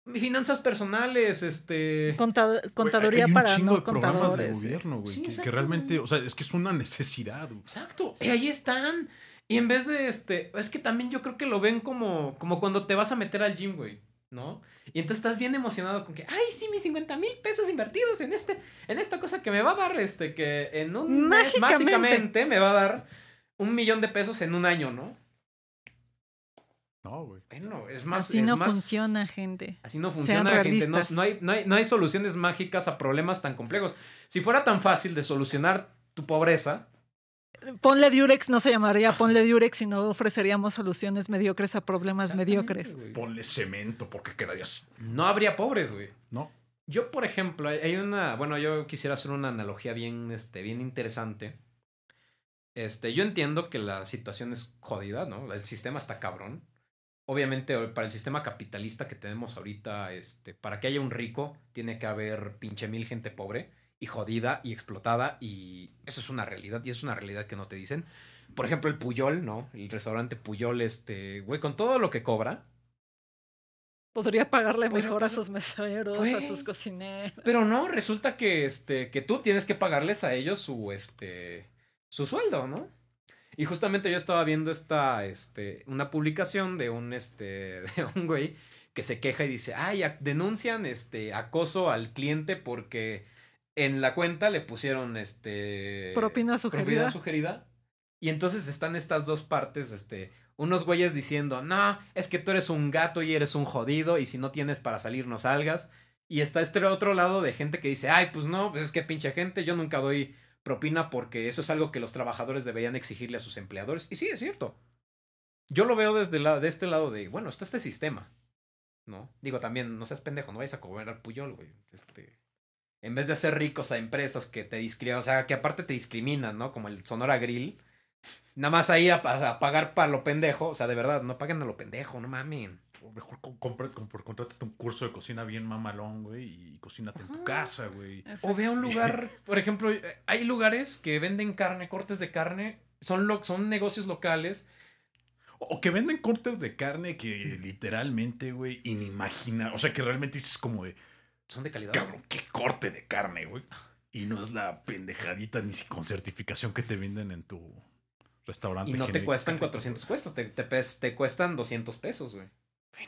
Finanzas personales, este. Conta- Güey, contaduría hay un para chingo no de programas de contadores. eh. gobierno, güey. Sí, que- que, realmente, o sea, es que es una necesidad, güey. Exacto. Y ahí están. Y en vez de este. Es que también yo creo que lo ven como, como cuando te vas a meter al gym, güey. ¿No? Y entonces estás bien emocionado con que, ay, sí, mis 50 mil pesos invertidos en este, en esta cosa que me va a dar, este, que en un mes, Mágicamente. básicamente, me va a dar un millón de pesos en un año, ¿no? No, güey. Bueno, es más. Así es no más- funciona, gente. Así no Sean funciona, gente. No, no hay, no, hay, no hay soluciones mágicas a problemas tan complejos. Si fuera tan fácil de solucionar tu pobreza, Ponle Durex no se llamaría Ponle Durex, sino ofreceríamos soluciones mediocres a problemas mediocres. Güey. Ponle cemento porque quedarías. no habría pobres, güey. No. Yo, por ejemplo, hay- hay una. Bueno, yo quisiera hacer una analogía bien, este, bien interesante. Este, yo entiendo que la situación es jodida, ¿no? El sistema está cabrón. Obviamente, para el sistema capitalista que tenemos ahorita, este, para que haya un rico, tiene que haber pinche mil gente pobre y jodida y explotada. Y eso es una realidad, y es una realidad que no te dicen. Por ejemplo, el Puyol, ¿no? El restaurante Puyol, este, güey, con todo lo que cobra, Podría pagarle mejor a sus meseros, a sus cocineros. Pero no, resulta que, este, que tú tienes que pagarles a ellos su, este, su sueldo, ¿no? Y justamente yo estaba viendo esta, este, una publicación de un, este, de un güey que se queja y dice, ay, denuncian, este, acoso al cliente porque en la cuenta le pusieron, este... Propina sugerida. propina sugerida. Y entonces están estas dos partes, este, unos güeyes diciendo, no, es que tú eres un gato y eres un jodido y si no tienes para salir no salgas. Y está este otro lado de gente que dice, ay, pues no, pues es que pinche gente, yo nunca doy propina porque eso es algo que los trabajadores deberían exigirle a sus empleadores. Y sí, es cierto. Yo lo veo desde la, de este lado de, bueno, está este sistema, ¿no? Digo, también, no seas pendejo, no vayas a cobrar al puyol, güey. Este, en vez de hacer ricos a empresas que te discriminan, o sea, que aparte te discriminan, ¿no? Como el Sonora Grill. Nada más ahí a, a pagar para lo pendejo. O sea, de verdad, no paguen a lo pendejo, no mamen. O mejor co- compra- compra- contrátate un curso de cocina bien mamalón, güey, y cocínate en tu casa, güey. O ve a un lugar, por ejemplo, eh, hay lugares que venden carne, cortes de carne, son, lo, son negocios locales. O o que venden cortes de carne que literalmente, güey, inimagina. O sea, que realmente dices como de, Son de calidad. cabrón, qué corte de carne, güey. Y no es la pendejadita ni si con certificación que te venden en tu restaurante. Y no te cuestan 400 pesos, te, te, pes- te cuestan 200 pesos, güey.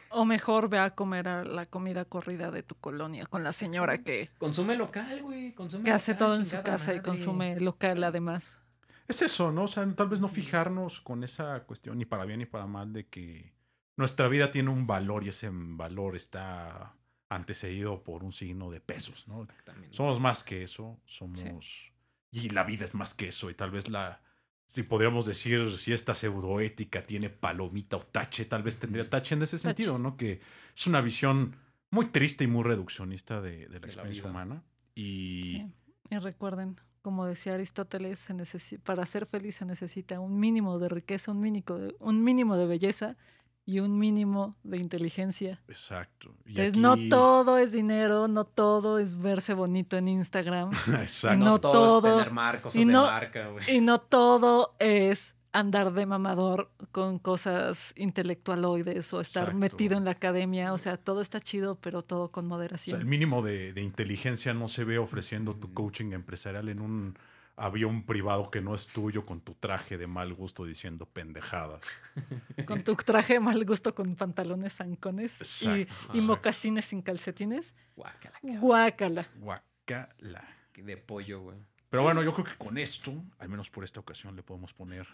O mejor ve a comer a la comida corrida de tu colonia con la señora que, Consume local, güey. Consume que hace todo en su casa y consume local además. Es eso, ¿no? O sea, tal vez no fijarnos con esa cuestión, ni para bien ni para mal, de que nuestra vida tiene un valor y ese valor está antecedido por un signo de pesos, ¿no? Exactamente. Somos más que eso, somos... Y la vida es más que eso, y tal vez la... Si podríamos decir si esta pseudoética tiene palomita o tache, tal vez tendría tache en ese Tache. sentido, ¿no? Que es una visión muy triste y muy reduccionista de, de la experiencia humana. Y Sí. Y recuerden, como decía Aristóteles, se para ser feliz se necesita un mínimo de riqueza, un mínimo de, un mínimo de belleza y un mínimo de inteligencia. Exacto. Y Entonces, no todo es dinero, no todo es verse bonito en Instagram Exacto. no no todo, es tener mar, cosas y de no- marca, güey. y no todo es andar de mamador con cosas intelectualoides o estar Exacto. metido en la academia. O sea, todo está chido, pero todo con O sea, moderación. el mínimo de, de inteligencia no se ve ofreciendo tu coaching empresarial en un avión privado que no es tuyo con tu traje de mal gusto diciendo pendejadas. Con tu traje de mal gusto con pantalones zancones y, Exacto, y exacto. mocasines sin calcetines. Guácala. Guácala. Guacala. De pollo, güey. Pero bueno, yo creo que con esto, al menos por esta ocasión, le podemos poner,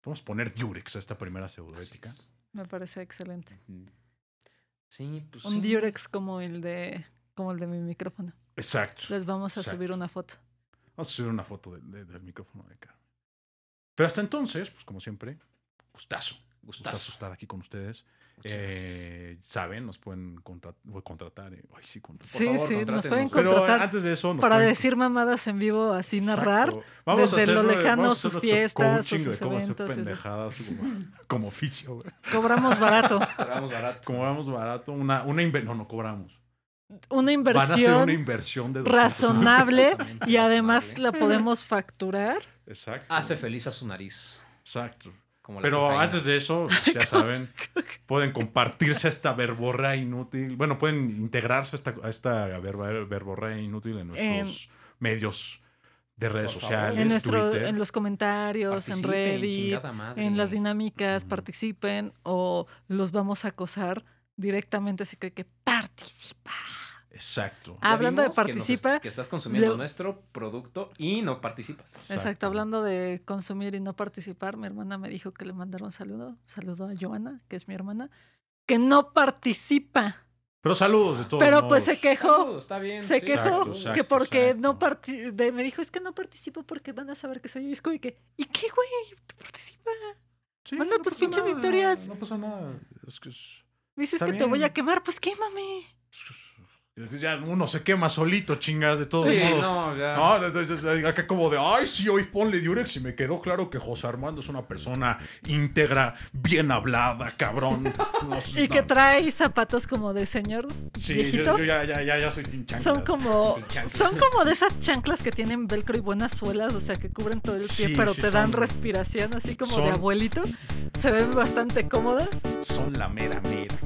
podemos poner Durex a esta primera pseudoética. es. Me parece excelente. Sí, pues. Un sí. Durex como el de como el de mi micrófono. Exacto. Les vamos a Exacto. subir una foto. Vamos a subir una foto de- de- del micrófono de Carmen. Pero hasta entonces, pues como siempre, gustazo. Gustazo Gustazo. estar aquí con ustedes. eh, saben, nos pueden contra- contratar. eh. Ay, sí, contratar. Sí, favor, sí, nos pueden Pero contratar antes de eso, nos para pueden- decir mamadas en vivo, así narrar. Vamos a desde lo lejano vamos a sus hacer fiestas coaching de sus cómo hacer eventos pendejadas como, como oficio. güey. Cobramos barato. Cobramos barato. Cobramos barato. Una, una no, no cobramos. Una Van a hacer una inversión inversión de 200 razonable y además la podemos facturar. Exacto. Hace feliz a su nariz. Exacto. Como Pero cocaína. antes de eso, ya saben, pueden compartirse esta verborrea inútil. Bueno, pueden integrarse a esta, a esta verborrea inútil en nuestros medios de redes sociales. En, nuestro, Twitter. en los comentarios, en Reddit, en las dinámicas, participen o los vamos a acosar directamente, así que, que participa. Exacto. Ya Hablando de que nos participa, Que, estás consumiendo nuestro producto y no participas. Exacto, hablando de consumir y no participar, mi hermana me dijo que le mandara un saludo, saludo a Joana, que es mi hermana, que no participa, Pero saludos de todos pero pues se quejó, Saludos, está bien. se sí. quejó Exacto, que exacto, porque exacto. no parti de- me dijo, es que no participo porque van a saber que soy yo, y que, ¿y qué güey? Participa. Sí, manda no tus pinches nada, historias. No pasa nada. Es que es- Me dices Está que te voy a quemar, pues quémame. es que- ya uno se quema solito, chingas, de todos Sí, modos. no, ya. No, acá como de, ay, sí, hoy ponle Durex y me quedó claro que José Armando es una persona íntegra, bien hablada, cabrón. No, Y no. que trae zapatos como de señor Sí, viejito. yo, yo ya, ya, ya, ya soy Team Chanclas. Son como, son como de esas chanclas que tienen velcro y buenas suelas, o sea, que cubren todo el pie, Sí, pero sí, te dan son- respiración, así como de abuelito. Se ven bastante cómodas. Son la mera mera.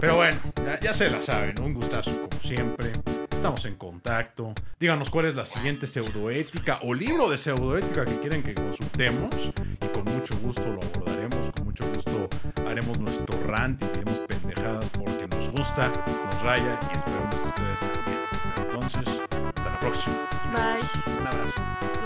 Pero, bueno, ya, ya se la saben. Un gustazo como siempre. Estamos en contacto. Díganos cuál es la siguiente pseudoética o libro de pseudoética que quieren que consultemos. Y con mucho gusto lo abordaremos. Con mucho gusto haremos nuestro rant y diremos pendejadas porque nos gusta, nos raya y esperamos que ustedes también. Entonces, hasta la próxima. Bye. Un abrazo.